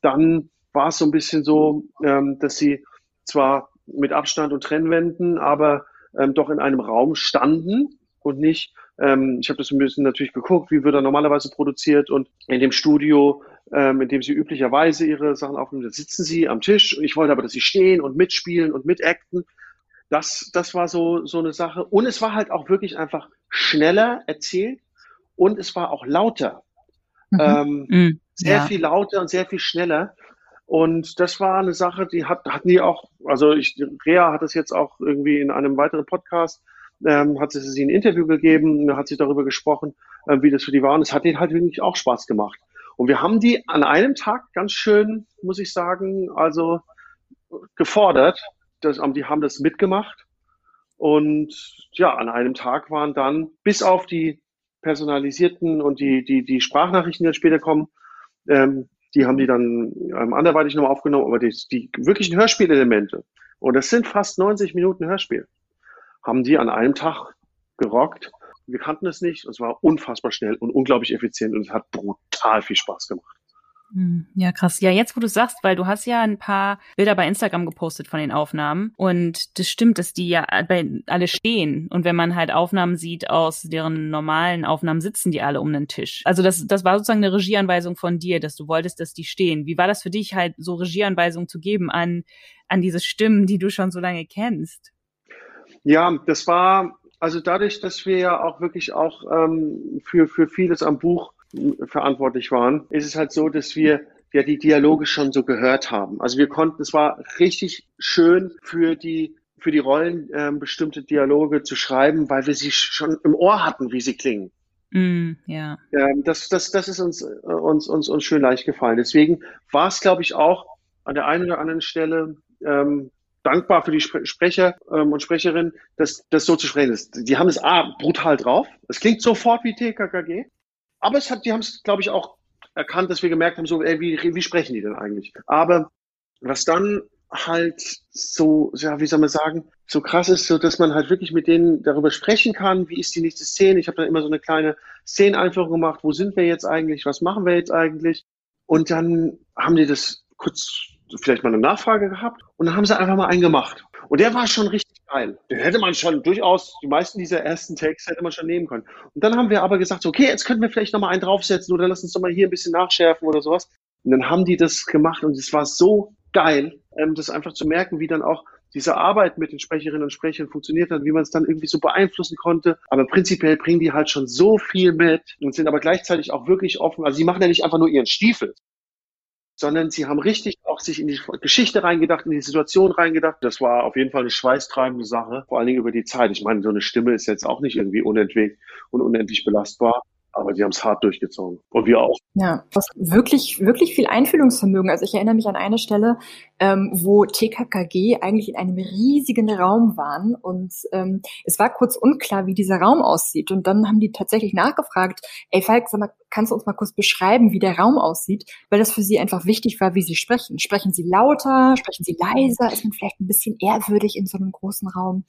Dann war es so ein bisschen so, ähm, dass sie zwar mit Abstand und Trennwänden, aber ähm, doch in einem Raum standen und nicht, ähm, ich habe das ein bisschen natürlich geguckt, wie wird er normalerweise produziert und in dem Studio, ähm, in dem sie üblicherweise ihre Sachen aufnehmen, da sitzen sie am Tisch. Ich wollte aber, dass sie stehen und mitspielen und mitacten. Das, das war so, so eine Sache. Und es war halt auch wirklich einfach schneller erzählt und es war auch lauter. Mhm. Ähm, mhm. Sehr ja. viel lauter und sehr viel schneller. Und das war eine Sache, die hat, hatten die auch, also ich, Rea hat es jetzt auch irgendwie in einem weiteren Podcast, ähm, hat sie ein Interview gegeben, hat sie darüber gesprochen, äh, wie das für die war. Und es hat ihnen halt wirklich auch Spaß gemacht. Und wir haben die an einem Tag ganz schön, muss ich sagen, also gefordert. Das, die haben das mitgemacht. Und ja, an einem Tag waren dann, bis auf die personalisierten und die, die, die Sprachnachrichten, die dann später kommen, ähm, die haben die dann ähm, anderweitig nochmal aufgenommen, aber die, die wirklichen Hörspielelemente, und das sind fast 90 Minuten Hörspiel, haben die an einem Tag gerockt. Wir kannten es nicht, es war unfassbar schnell und unglaublich effizient und es hat brutal viel Spaß gemacht. Hm, ja, krass. Ja, jetzt wo du sagst, weil du hast ja ein paar Bilder bei Instagram gepostet von den Aufnahmen und das stimmt, dass die ja bei alle stehen und wenn man halt Aufnahmen sieht aus deren normalen Aufnahmen sitzen die alle um den Tisch. Also das das war sozusagen eine Regieanweisung von dir, dass du wolltest, dass die stehen. Wie war das für dich halt so Regieanweisungen zu geben an an diese Stimmen, die du schon so lange kennst? Ja, das war also dadurch, dass wir ja auch wirklich auch ähm, für für vieles am Buch verantwortlich waren, ist es halt so, dass wir ja die Dialoge schon so gehört haben. Also wir konnten, es war richtig schön für die für die Rollen ähm, bestimmte Dialoge zu schreiben, weil wir sie schon im Ohr hatten, wie sie klingen. Mm, ja. Ähm, das, das, das ist uns, uns, uns, uns schön leicht gefallen. Deswegen war es, glaube ich, auch an der einen oder anderen Stelle ähm, dankbar für die Sprecher ähm, und Sprecherinnen, dass das so zu sprechen ist. Die haben es A, brutal drauf. Es klingt sofort wie TKKG. Aber es hat, die haben es, glaube ich, auch erkannt, dass wir gemerkt haben, so, ey, wie, wie sprechen die denn eigentlich? Aber was dann halt so, ja, wie soll man sagen, so krass ist, so dass man halt wirklich mit denen darüber sprechen kann, wie ist die nächste Szene. Ich habe dann immer so eine kleine Szeneneinführung gemacht, wo sind wir jetzt eigentlich, was machen wir jetzt eigentlich? Und dann haben die das kurz vielleicht mal eine Nachfrage gehabt und dann haben sie einfach mal einen gemacht. Und der war schon richtig geil. Den hätte man schon durchaus, die meisten dieser ersten Takes hätte man schon nehmen können. Und dann haben wir aber gesagt, okay, jetzt könnten wir vielleicht nochmal einen draufsetzen oder lass uns doch mal hier ein bisschen nachschärfen oder sowas. Und dann haben die das gemacht und es war so geil, ähm, das einfach zu merken, wie dann auch diese Arbeit mit den Sprecherinnen und Sprechern funktioniert hat, wie man es dann irgendwie so beeinflussen konnte. Aber prinzipiell bringen die halt schon so viel mit und sind aber gleichzeitig auch wirklich offen. Also sie machen ja nicht einfach nur ihren Stiefel, sondern sie haben richtig auch sich in die Geschichte reingedacht, in die Situation reingedacht. Das war auf jeden Fall eine schweißtreibende Sache, vor allen Dingen über die Zeit. Ich meine, so eine Stimme ist jetzt auch nicht irgendwie unentwegt und unendlich belastbar. Aber die haben es hart durchgezogen. Und wir auch. Ja, was wirklich, wirklich viel Einfühlungsvermögen. Also ich erinnere mich an eine Stelle, ähm, wo TKKG eigentlich in einem riesigen Raum waren und ähm, es war kurz unklar, wie dieser Raum aussieht. Und dann haben die tatsächlich nachgefragt, ey Falk, sag mal, kannst du uns mal kurz beschreiben, wie der Raum aussieht? Weil das für sie einfach wichtig war, wie sie sprechen. Sprechen sie lauter? Sprechen sie leiser? Ist man vielleicht ein bisschen ehrwürdig in so einem großen Raum?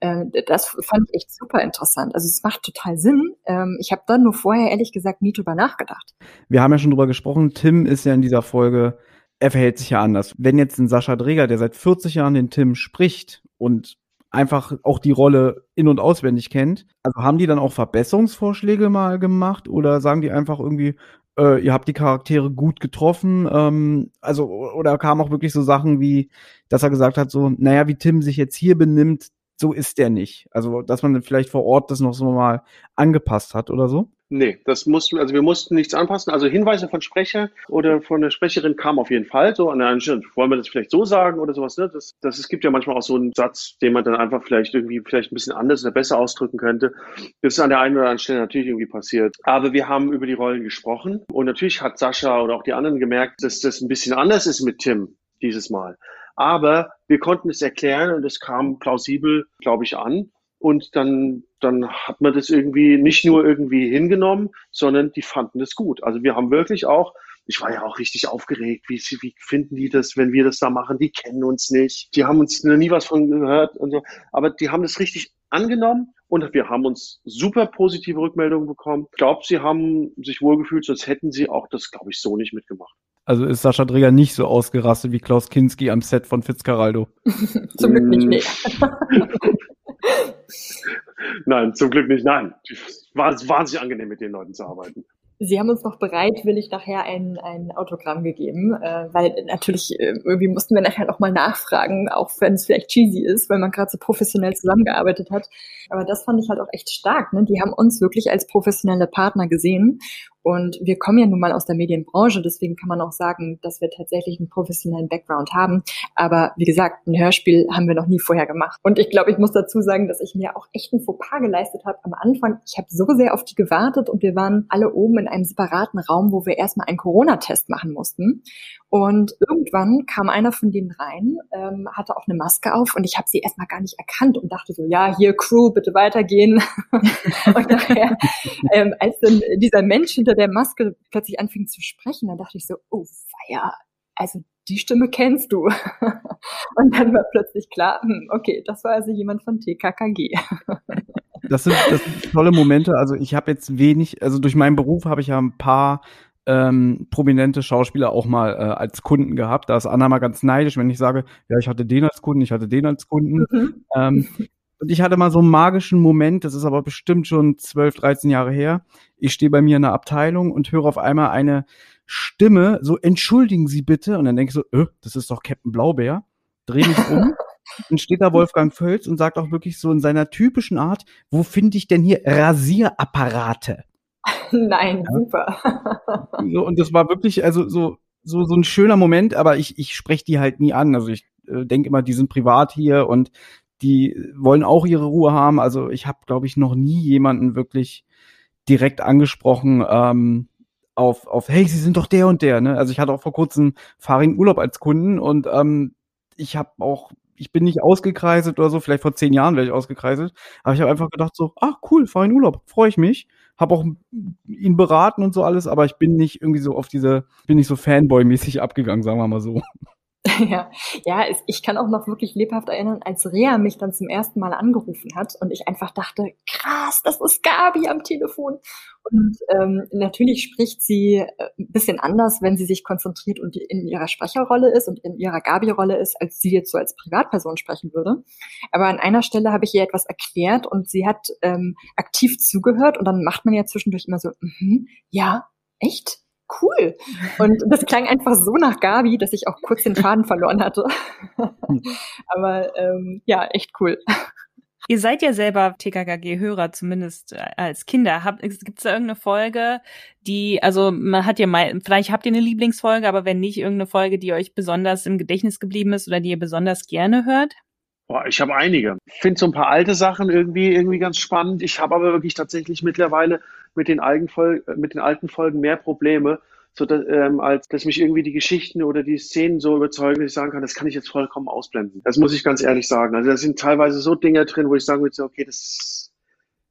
Äh, das fand ich echt super interessant. Also es macht total Sinn. Ähm, ich habe dann nur vorher ehrlich gesagt nie drüber nachgedacht. Wir haben ja schon drüber gesprochen. Tim ist ja in dieser Folge, er verhält sich ja anders. Wenn jetzt ein Sascha Dreger, der seit 40 Jahren den Tim spricht und einfach auch die Rolle in- und auswendig kennt, also haben die dann auch Verbesserungsvorschläge mal gemacht oder sagen die einfach irgendwie, äh, ihr habt die Charaktere gut getroffen, ähm, also oder kamen auch wirklich so Sachen wie, dass er gesagt hat, so, naja, wie Tim sich jetzt hier benimmt, so ist der nicht. Also, dass man vielleicht vor Ort das noch so mal angepasst hat oder so? Nee, das mussten, also wir mussten nichts anpassen. Also Hinweise von Sprecher oder von der Sprecherin kamen auf jeden Fall so an der einen Stelle. Wollen wir das vielleicht so sagen oder sowas? Ne? Das, das, es gibt ja manchmal auch so einen Satz, den man dann einfach vielleicht irgendwie vielleicht ein bisschen anders oder besser ausdrücken könnte. Das ist an der einen oder anderen Stelle natürlich irgendwie passiert. Aber wir haben über die Rollen gesprochen und natürlich hat Sascha oder auch die anderen gemerkt, dass das ein bisschen anders ist mit Tim dieses Mal. Aber wir konnten es erklären und es kam plausibel, glaube ich, an. Und dann, dann hat man das irgendwie nicht nur irgendwie hingenommen, sondern die fanden es gut. Also wir haben wirklich auch, ich war ja auch richtig aufgeregt, wie, wie finden die das, wenn wir das da machen? Die kennen uns nicht, die haben uns noch nie was von gehört und so. Aber die haben das richtig angenommen und wir haben uns super positive Rückmeldungen bekommen. Ich glaube, sie haben sich wohlgefühlt, sonst hätten sie auch das, glaube ich, so nicht mitgemacht. Also ist Sascha Dreger nicht so ausgerastet wie Klaus Kinski am Set von Fitzcarraldo? zum Glück nicht, nee. nein, zum Glück nicht, nein. Es war wahnsinnig angenehm, mit den Leuten zu arbeiten. Sie haben uns noch bereitwillig nachher ein, ein Autogramm gegeben, äh, weil natürlich äh, irgendwie mussten wir nachher noch mal nachfragen, auch wenn es vielleicht cheesy ist, weil man gerade so professionell zusammengearbeitet hat. Aber das fand ich halt auch echt stark. Ne? Die haben uns wirklich als professionelle Partner gesehen und wir kommen ja nun mal aus der Medienbranche, deswegen kann man auch sagen, dass wir tatsächlich einen professionellen Background haben. Aber wie gesagt, ein Hörspiel haben wir noch nie vorher gemacht. Und ich glaube, ich muss dazu sagen, dass ich mir auch echt ein Fauxpas geleistet habe am Anfang. Ich habe so sehr auf die gewartet und wir waren alle oben in einem separaten Raum, wo wir erstmal einen Corona-Test machen mussten. Und irgendwann kam einer von denen rein, ähm, hatte auch eine Maske auf und ich habe sie erstmal gar nicht erkannt und dachte so, ja, hier Crew, bitte weitergehen. und nachher, ähm, als dann dieser Mensch hinter der Maske plötzlich anfing zu sprechen, dann dachte ich so, oh feier, also die Stimme kennst du. und dann war plötzlich klar, hm, okay, das war also jemand von TKKG. Das sind, das sind tolle Momente. Also ich habe jetzt wenig, also durch meinen Beruf habe ich ja ein paar ähm, prominente Schauspieler auch mal äh, als Kunden gehabt. Da ist Anna mal ganz neidisch, wenn ich sage, ja, ich hatte den als Kunden, ich hatte den als Kunden. Mhm. Ähm, und ich hatte mal so einen magischen Moment, das ist aber bestimmt schon 12, 13 Jahre her. Ich stehe bei mir in der Abteilung und höre auf einmal eine Stimme, so entschuldigen Sie bitte. Und dann denke ich so, äh, das ist doch Captain Blaubeer. Dreh mich um. dann steht da Wolfgang Völz und sagt auch wirklich so in seiner typischen Art, wo finde ich denn hier Rasierapparate? Nein, ja. super. So, und das war wirklich, also so, so, so ein schöner Moment, aber ich, ich spreche die halt nie an. Also ich äh, denke immer, die sind privat hier und die wollen auch ihre Ruhe haben. Also ich habe, glaube ich, noch nie jemanden wirklich direkt angesprochen ähm, auf, auf, hey, Sie sind doch der und der. Ne? Also ich hatte auch vor kurzem Farin Urlaub als Kunden und ähm, ich habe auch, ich bin nicht ausgekreiselt oder so, vielleicht vor zehn Jahren wäre ich ausgekreiselt, aber ich habe einfach gedacht so, ah cool, Farin Urlaub, freue ich mich habe auch ihn beraten und so alles, aber ich bin nicht irgendwie so auf diese, bin nicht so Fanboy-mäßig abgegangen, sagen wir mal so. Ja, ja, ich kann auch noch wirklich lebhaft erinnern, als Rea mich dann zum ersten Mal angerufen hat und ich einfach dachte, krass, das ist Gabi am Telefon. Und ähm, natürlich spricht sie äh, ein bisschen anders, wenn sie sich konzentriert und in ihrer Sprecherrolle ist und in ihrer Gabi-Rolle ist, als sie jetzt so als Privatperson sprechen würde. Aber an einer Stelle habe ich ihr etwas erklärt und sie hat ähm, aktiv zugehört und dann macht man ja zwischendurch immer so, mm -hmm, ja, echt? Cool. Und das klang einfach so nach Gabi, dass ich auch kurz den Faden verloren hatte. Aber ähm, ja, echt cool. Ihr seid ja selber TKKG-Hörer, zumindest äh, als Kinder. Gibt es da irgendeine Folge, die, also man hat ja mal, vielleicht habt ihr eine Lieblingsfolge, aber wenn nicht, irgendeine Folge, die euch besonders im Gedächtnis geblieben ist oder die ihr besonders gerne hört? Boah, ich habe einige. Ich finde so ein paar alte Sachen irgendwie, irgendwie ganz spannend. Ich habe aber wirklich tatsächlich mittlerweile mit den, alten Folgen, mit den alten Folgen mehr Probleme, so dass, ähm, als dass mich irgendwie die Geschichten oder die Szenen so überzeugen, dass ich sagen kann, das kann ich jetzt vollkommen ausblenden. Das muss ich ganz ehrlich sagen. Also da sind teilweise so Dinge drin, wo ich sagen würde, okay, das,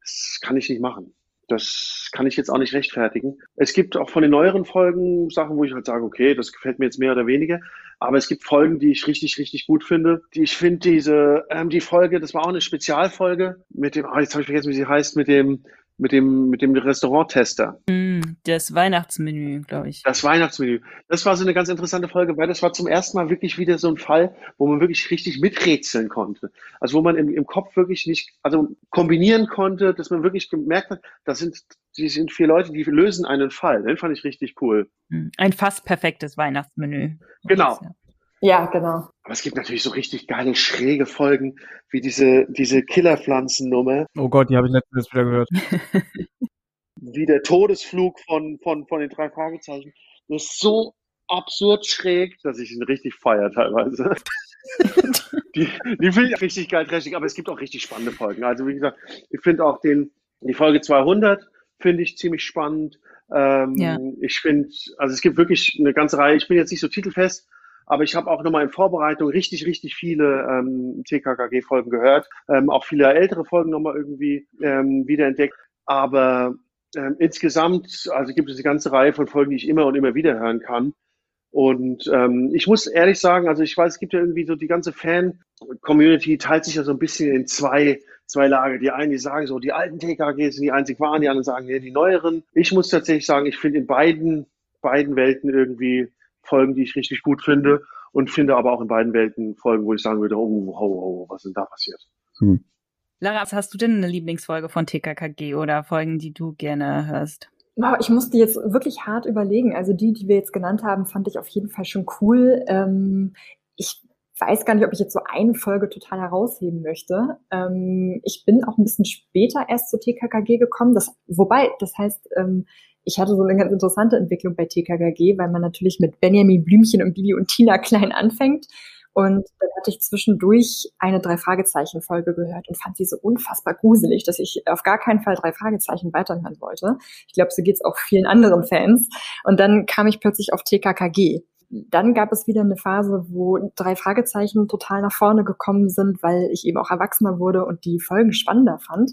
das kann ich nicht machen. Das kann ich jetzt auch nicht rechtfertigen. Es gibt auch von den neueren Folgen Sachen, wo ich halt sage, okay, das gefällt mir jetzt mehr oder weniger. Aber es gibt Folgen, die ich richtig, richtig gut finde. Die, ich finde diese, ähm, die Folge, das war auch eine Spezialfolge mit dem, ah, jetzt habe ich vergessen, wie sie heißt, mit dem, mit dem, mit dem Restauranttester. Mm, das Weihnachtsmenü, glaube ich. Das Weihnachtsmenü. Das war so eine ganz interessante Folge, weil das war zum ersten Mal wirklich wieder so ein Fall, wo man wirklich richtig miträtseln konnte. Also wo man im, im Kopf wirklich nicht, also kombinieren konnte, dass man wirklich gemerkt hat, das sind, die sind vier Leute, die lösen einen Fall. Den fand ich richtig cool. Mm, ein fast perfektes Weihnachtsmenü. Genau. Ja, genau. Aber es gibt natürlich so richtig geile, schräge Folgen, wie diese, diese Killerpflanzennummer. Oh Gott, die habe ich letztens wieder gehört. wie der Todesflug von, von, von den drei Fragezeichen. Das ist so absurd schräg, dass ich ihn richtig feiere teilweise. die die finde ich richtig geil, trashig, aber es gibt auch richtig spannende Folgen. Also wie gesagt, ich finde auch den, die Folge 200 finde ich ziemlich spannend. Ähm, ja. Ich finde, also es gibt wirklich eine ganze Reihe, ich bin jetzt nicht so titelfest, aber ich habe auch nochmal in Vorbereitung richtig, richtig viele ähm, TKKG-Folgen gehört, ähm, auch viele ältere Folgen nochmal irgendwie ähm, wiederentdeckt. Aber ähm, insgesamt, also gibt es eine ganze Reihe von Folgen, die ich immer und immer wieder hören kann. Und ähm, ich muss ehrlich sagen, also ich weiß, es gibt ja irgendwie so die ganze Fan-Community teilt sich ja so ein bisschen in zwei, zwei Lager. Die einen, die sagen so, die alten TKG sind die einzig wahren, die anderen sagen, nee, die neueren. Ich muss tatsächlich sagen, ich finde in beiden, beiden Welten irgendwie Folgen, die ich richtig gut finde und finde aber auch in beiden Welten Folgen, wo ich sagen würde, oh, oh, oh was ist denn da passiert? Hm. Lara, hast du denn eine Lieblingsfolge von TKKG oder Folgen, die du gerne hörst? Ich musste jetzt wirklich hart überlegen. Also die, die wir jetzt genannt haben, fand ich auf jeden Fall schon cool. Ähm, ich weiß gar nicht, ob ich jetzt so eine Folge total herausheben möchte. Ähm, ich bin auch ein bisschen später erst zu TKKG gekommen. Das, wobei, das heißt, ähm, ich hatte so eine ganz interessante Entwicklung bei TKKG, weil man natürlich mit Benjamin Blümchen und Bibi und Tina klein anfängt. Und dann hatte ich zwischendurch eine Drei-Fragezeichen-Folge gehört und fand sie so unfassbar gruselig, dass ich auf gar keinen Fall drei Fragezeichen weiterhören wollte. Ich glaube, so geht's auch vielen anderen Fans. Und dann kam ich plötzlich auf TKKG. Dann gab es wieder eine Phase, wo drei Fragezeichen total nach vorne gekommen sind, weil ich eben auch erwachsener wurde und die Folgen spannender fand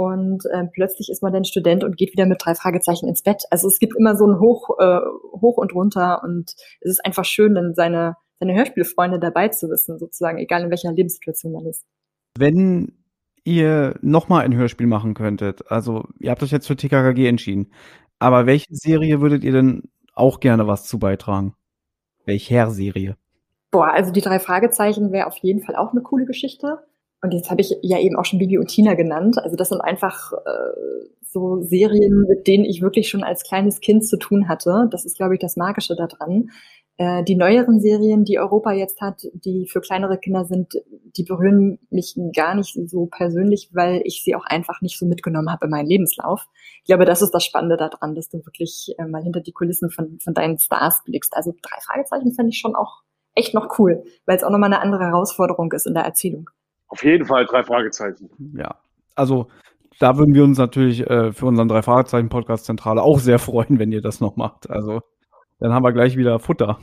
und äh, plötzlich ist man dann Student und geht wieder mit drei Fragezeichen ins Bett. Also es gibt immer so ein Hoch, äh, Hoch und runter und es ist einfach schön, dann seine, seine Hörspielfreunde dabei zu wissen, sozusagen, egal in welcher Lebenssituation man ist. Wenn ihr nochmal ein Hörspiel machen könntet, also ihr habt euch jetzt für TKKG entschieden, aber welche Serie würdet ihr denn auch gerne was zu beitragen? Welche Serie? Boah, also die drei Fragezeichen wäre auf jeden Fall auch eine coole Geschichte. Und jetzt habe ich ja eben auch schon Bibi und Tina genannt. Also das sind einfach äh, so Serien, mit denen ich wirklich schon als kleines Kind zu tun hatte. Das ist, glaube ich, das Magische daran. Äh, die neueren Serien, die Europa jetzt hat, die für kleinere Kinder sind, die berühren mich gar nicht so persönlich, weil ich sie auch einfach nicht so mitgenommen habe in meinen Lebenslauf. Ich glaube, das ist das Spannende daran, dass du wirklich äh, mal hinter die Kulissen von, von deinen Stars blickst. Also drei Fragezeichen fände ich schon auch echt noch cool, weil es auch nochmal eine andere Herausforderung ist in der Erzählung. Auf jeden Fall drei Fragezeichen. Ja, also da würden wir uns natürlich äh, für unseren drei Fragezeichen Podcast Zentrale auch sehr freuen, wenn ihr das noch macht. Also dann haben wir gleich wieder Futter.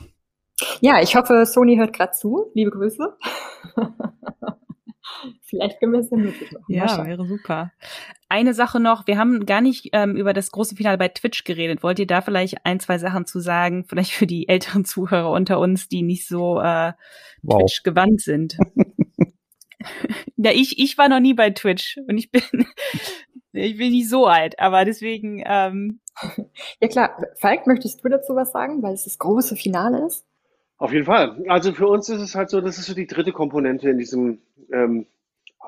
Ja, ich hoffe, Sony hört gerade zu. Liebe Grüße. Vielleicht können wir es ja möglich machen. Ja, wäre super. Eine Sache noch, wir haben gar nicht ähm, über das große Finale bei Twitch geredet. Wollt ihr da vielleicht ein, zwei Sachen zu sagen? Vielleicht für die älteren Zuhörer unter uns, die nicht so äh, wow. Twitch gewandt sind. Ja, ich, ich war noch nie bei Twitch und ich bin, ich bin nicht so alt, aber deswegen. Ähm ja klar, Falk, möchtest du dazu was sagen, weil es das große Finale ist? Auf jeden Fall. Also für uns ist es halt so, das ist so die dritte Komponente in diesem, ähm,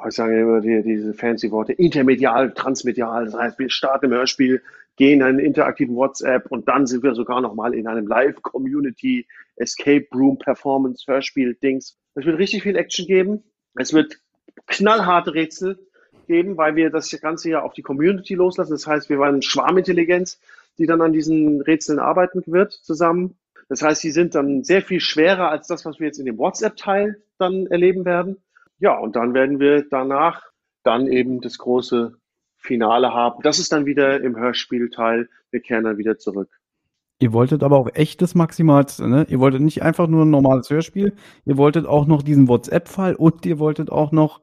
ich sage immer die, diese fancy Worte, intermedial, transmedial. Das heißt, wir starten im Hörspiel, gehen in einen interaktiven WhatsApp und dann sind wir sogar nochmal in einem Live-Community Escape Room Performance Hörspiel Dings. Es wird richtig viel Action geben. Es wird knallharte Rätsel geben, weil wir das Ganze ja auf die Community loslassen. Das heißt, wir wollen Schwarmintelligenz, die dann an diesen Rätseln arbeiten wird zusammen. Das heißt, sie sind dann sehr viel schwerer als das, was wir jetzt in dem WhatsApp-Teil dann erleben werden. ja, und dann werden wir danach dann eben das große Finale haben. Das ist dann wieder im Hörspielteil. Wir kehren dann wieder zurück. Ihr wolltet aber auch echt das Maximalste, ne? Ihr wolltet nicht einfach nur ein normales Hörspiel, ihr wolltet auch noch diesen WhatsApp-Fall und ihr wolltet auch noch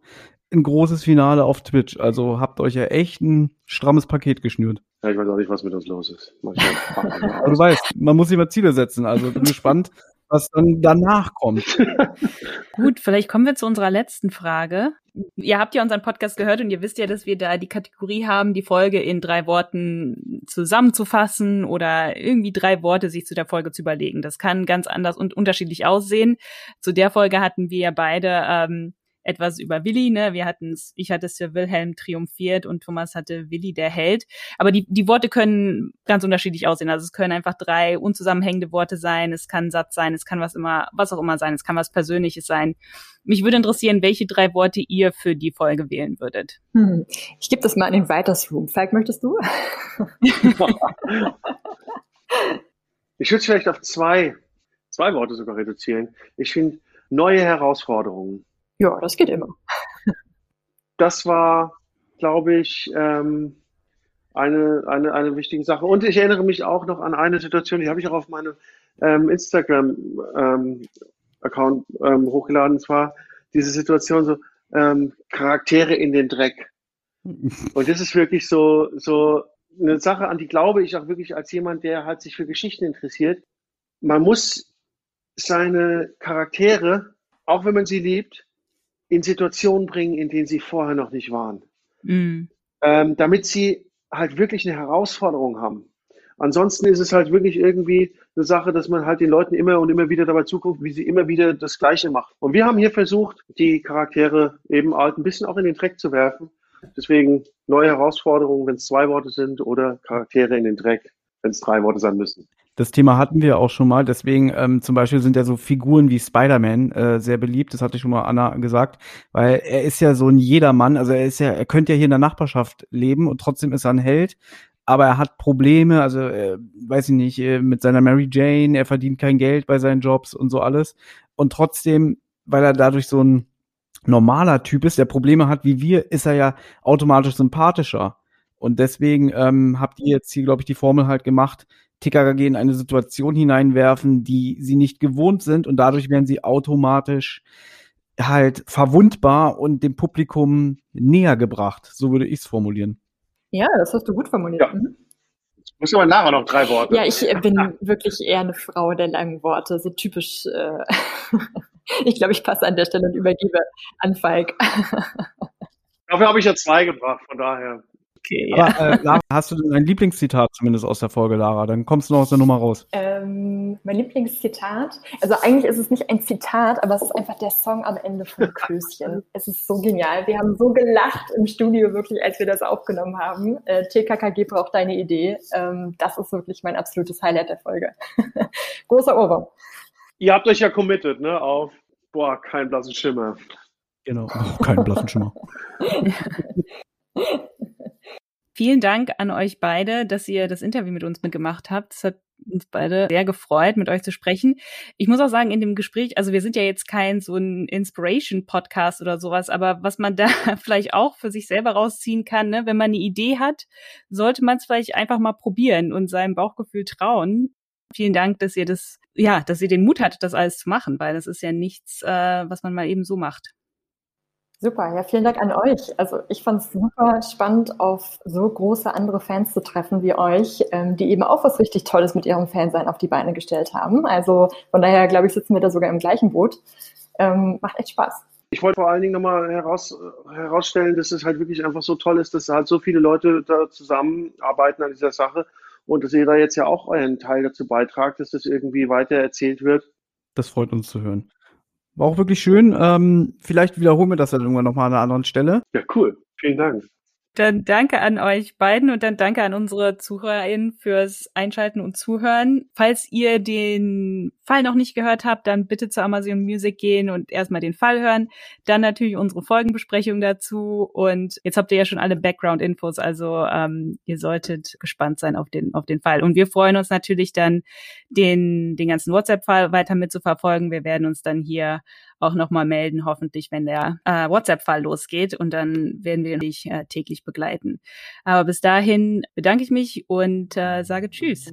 ein großes Finale auf Twitch. Also habt euch ja echt ein strammes Paket geschnürt. Ja, ich weiß auch nicht, was mit uns los ist. aber du weißt, man muss immer Ziele setzen. Also bin gespannt, was dann danach kommt. Gut, vielleicht kommen wir zu unserer letzten Frage. Ihr habt ja unseren Podcast gehört und ihr wisst ja, dass wir da die Kategorie haben, die Folge in drei Worten zusammenzufassen oder irgendwie drei Worte sich zu der Folge zu überlegen. Das kann ganz anders und unterschiedlich aussehen. Zu der Folge hatten wir ja beide ähm, etwas über Willi, ne? Wir hatten es, ich hatte es für Wilhelm triumphiert und Thomas hatte Willi der Held. Aber die, die Worte können ganz unterschiedlich aussehen. Also es können einfach drei unzusammenhängende Worte sein, es kann ein Satz sein, es kann was immer, was auch immer sein, es kann was Persönliches sein. Mich würde interessieren, welche drei Worte ihr für die Folge wählen würdet. Hm. Ich gebe das mal an den Writers Room. Falk, möchtest du? ich würde es vielleicht auf zwei, zwei Worte sogar reduzieren. Ich finde neue Herausforderungen. Ja, das geht immer. Das war, glaube ich, ähm, eine, eine, eine wichtige Sache. Und ich erinnere mich auch noch an eine Situation, die habe ich auch auf meinem ähm, Instagram-Account ähm, ähm, hochgeladen. Und zwar diese Situation so, ähm, Charaktere in den Dreck. Und das ist wirklich so, so eine Sache, an die glaube ich auch wirklich als jemand, der halt sich für Geschichten interessiert. Man muss seine Charaktere, auch wenn man sie liebt, in Situationen bringen, in denen sie vorher noch nicht waren. Mhm. Ähm, damit sie halt wirklich eine Herausforderung haben. Ansonsten ist es halt wirklich irgendwie eine Sache, dass man halt den Leuten immer und immer wieder dabei zuguckt, wie sie immer wieder das Gleiche machen. Und wir haben hier versucht, die Charaktere eben halt ein bisschen auch in den Dreck zu werfen. Deswegen neue Herausforderungen, wenn es zwei Worte sind, oder Charaktere in den Dreck, wenn es drei Worte sein müssen. Das Thema hatten wir auch schon mal, deswegen ähm, zum Beispiel sind ja so Figuren wie Spider-Man äh, sehr beliebt, das hatte ich schon mal Anna gesagt, weil er ist ja so ein Jedermann, also er ist ja, er könnte ja hier in der Nachbarschaft leben und trotzdem ist er ein Held, aber er hat Probleme, also äh, weiß ich nicht, äh, mit seiner Mary Jane, er verdient kein Geld bei seinen Jobs und so alles. Und trotzdem, weil er dadurch so ein normaler Typ ist, der Probleme hat wie wir, ist er ja automatisch sympathischer. Und deswegen ähm, habt ihr jetzt hier, glaube ich, die Formel halt gemacht, TKKG in eine Situation hineinwerfen, die sie nicht gewohnt sind und dadurch werden sie automatisch halt verwundbar und dem Publikum näher gebracht. So würde ich es formulieren. Ja, das hast du gut formuliert. Ja. Mhm. Muss aber nachher noch drei Worte. Ja, ich äh, bin wirklich eher eine Frau der langen Worte, so typisch. Äh, ich glaube, ich passe an der Stelle und übergebe an Falk. Dafür habe ich ja zwei gebracht, von daher. Okay, Aber ja. äh, Lara, hast du denn ein Lieblingszitat zumindest aus der Folge, Lara? Dann kommst du noch aus der Nummer raus. Ähm, mein Lieblingszitat, also eigentlich ist es nicht ein Zitat, aber es ist einfach der Song am Ende von Klößchen. es ist so genial. Wir haben so gelacht im Studio wirklich, als wir das aufgenommen haben. Äh, TKKG braucht deine Idee. Ähm, das ist wirklich mein absolutes Highlight der Folge. Großer Ohrwurm. Ihr habt euch ja committed, ne, auf, boah, keinen blassen Schimmer. Genau, oh, keinen blassen Schimmer. Vielen Dank an euch beide, dass ihr das Interview mit uns mitgemacht habt. Es hat uns beide sehr gefreut, mit euch zu sprechen. Ich muss auch sagen, in dem Gespräch, also wir sind ja jetzt kein so ein Inspiration-Podcast oder sowas, aber was man da vielleicht auch für sich selber rausziehen kann, ne, wenn man eine Idee hat, sollte man es vielleicht einfach mal probieren und seinem Bauchgefühl trauen. Vielen Dank, dass ihr das, ja, dass ihr den Mut hattet, das alles zu machen, weil das ist ja nichts, äh, was man mal eben so macht. Super, ja, vielen Dank an euch. Also ich fand es super spannend, auf so große andere Fans zu treffen wie euch, ähm, die eben auch was richtig Tolles mit ihrem Fansein auf die Beine gestellt haben. Also von daher, glaube ich, sitzen wir da sogar im gleichen Boot. Ähm, macht echt Spaß. Ich wollte vor allen Dingen nochmal heraus, herausstellen, dass es halt wirklich einfach so toll ist, dass halt so viele Leute da zusammenarbeiten an dieser Sache und dass ihr da jetzt ja auch euren Teil dazu beitragt, dass das irgendwie weiter erzählt wird. Das freut uns zu hören. War auch wirklich schön. Ähm, vielleicht wiederholen wir das dann irgendwann nochmal an einer anderen Stelle. Ja, cool. Vielen Dank. Dann danke an euch beiden und dann danke an unsere ZuhörerInnen fürs Einschalten und Zuhören. Falls ihr den Fall noch nicht gehört habt, dann bitte zu Amazon Music gehen und erstmal den Fall hören. Dann natürlich unsere Folgenbesprechung dazu. Und jetzt habt ihr ja schon alle Background-Infos, also ähm, ihr solltet gespannt sein auf den, auf den Fall. Und wir freuen uns natürlich dann, den, den ganzen WhatsApp-Fall weiter mitzuverfolgen. Wir werden uns dann hier auch nochmal melden, hoffentlich, wenn der äh, WhatsApp-Fall losgeht. Und dann werden wir dich äh, täglich begleiten. Aber bis dahin bedanke ich mich und äh, sage Tschüss.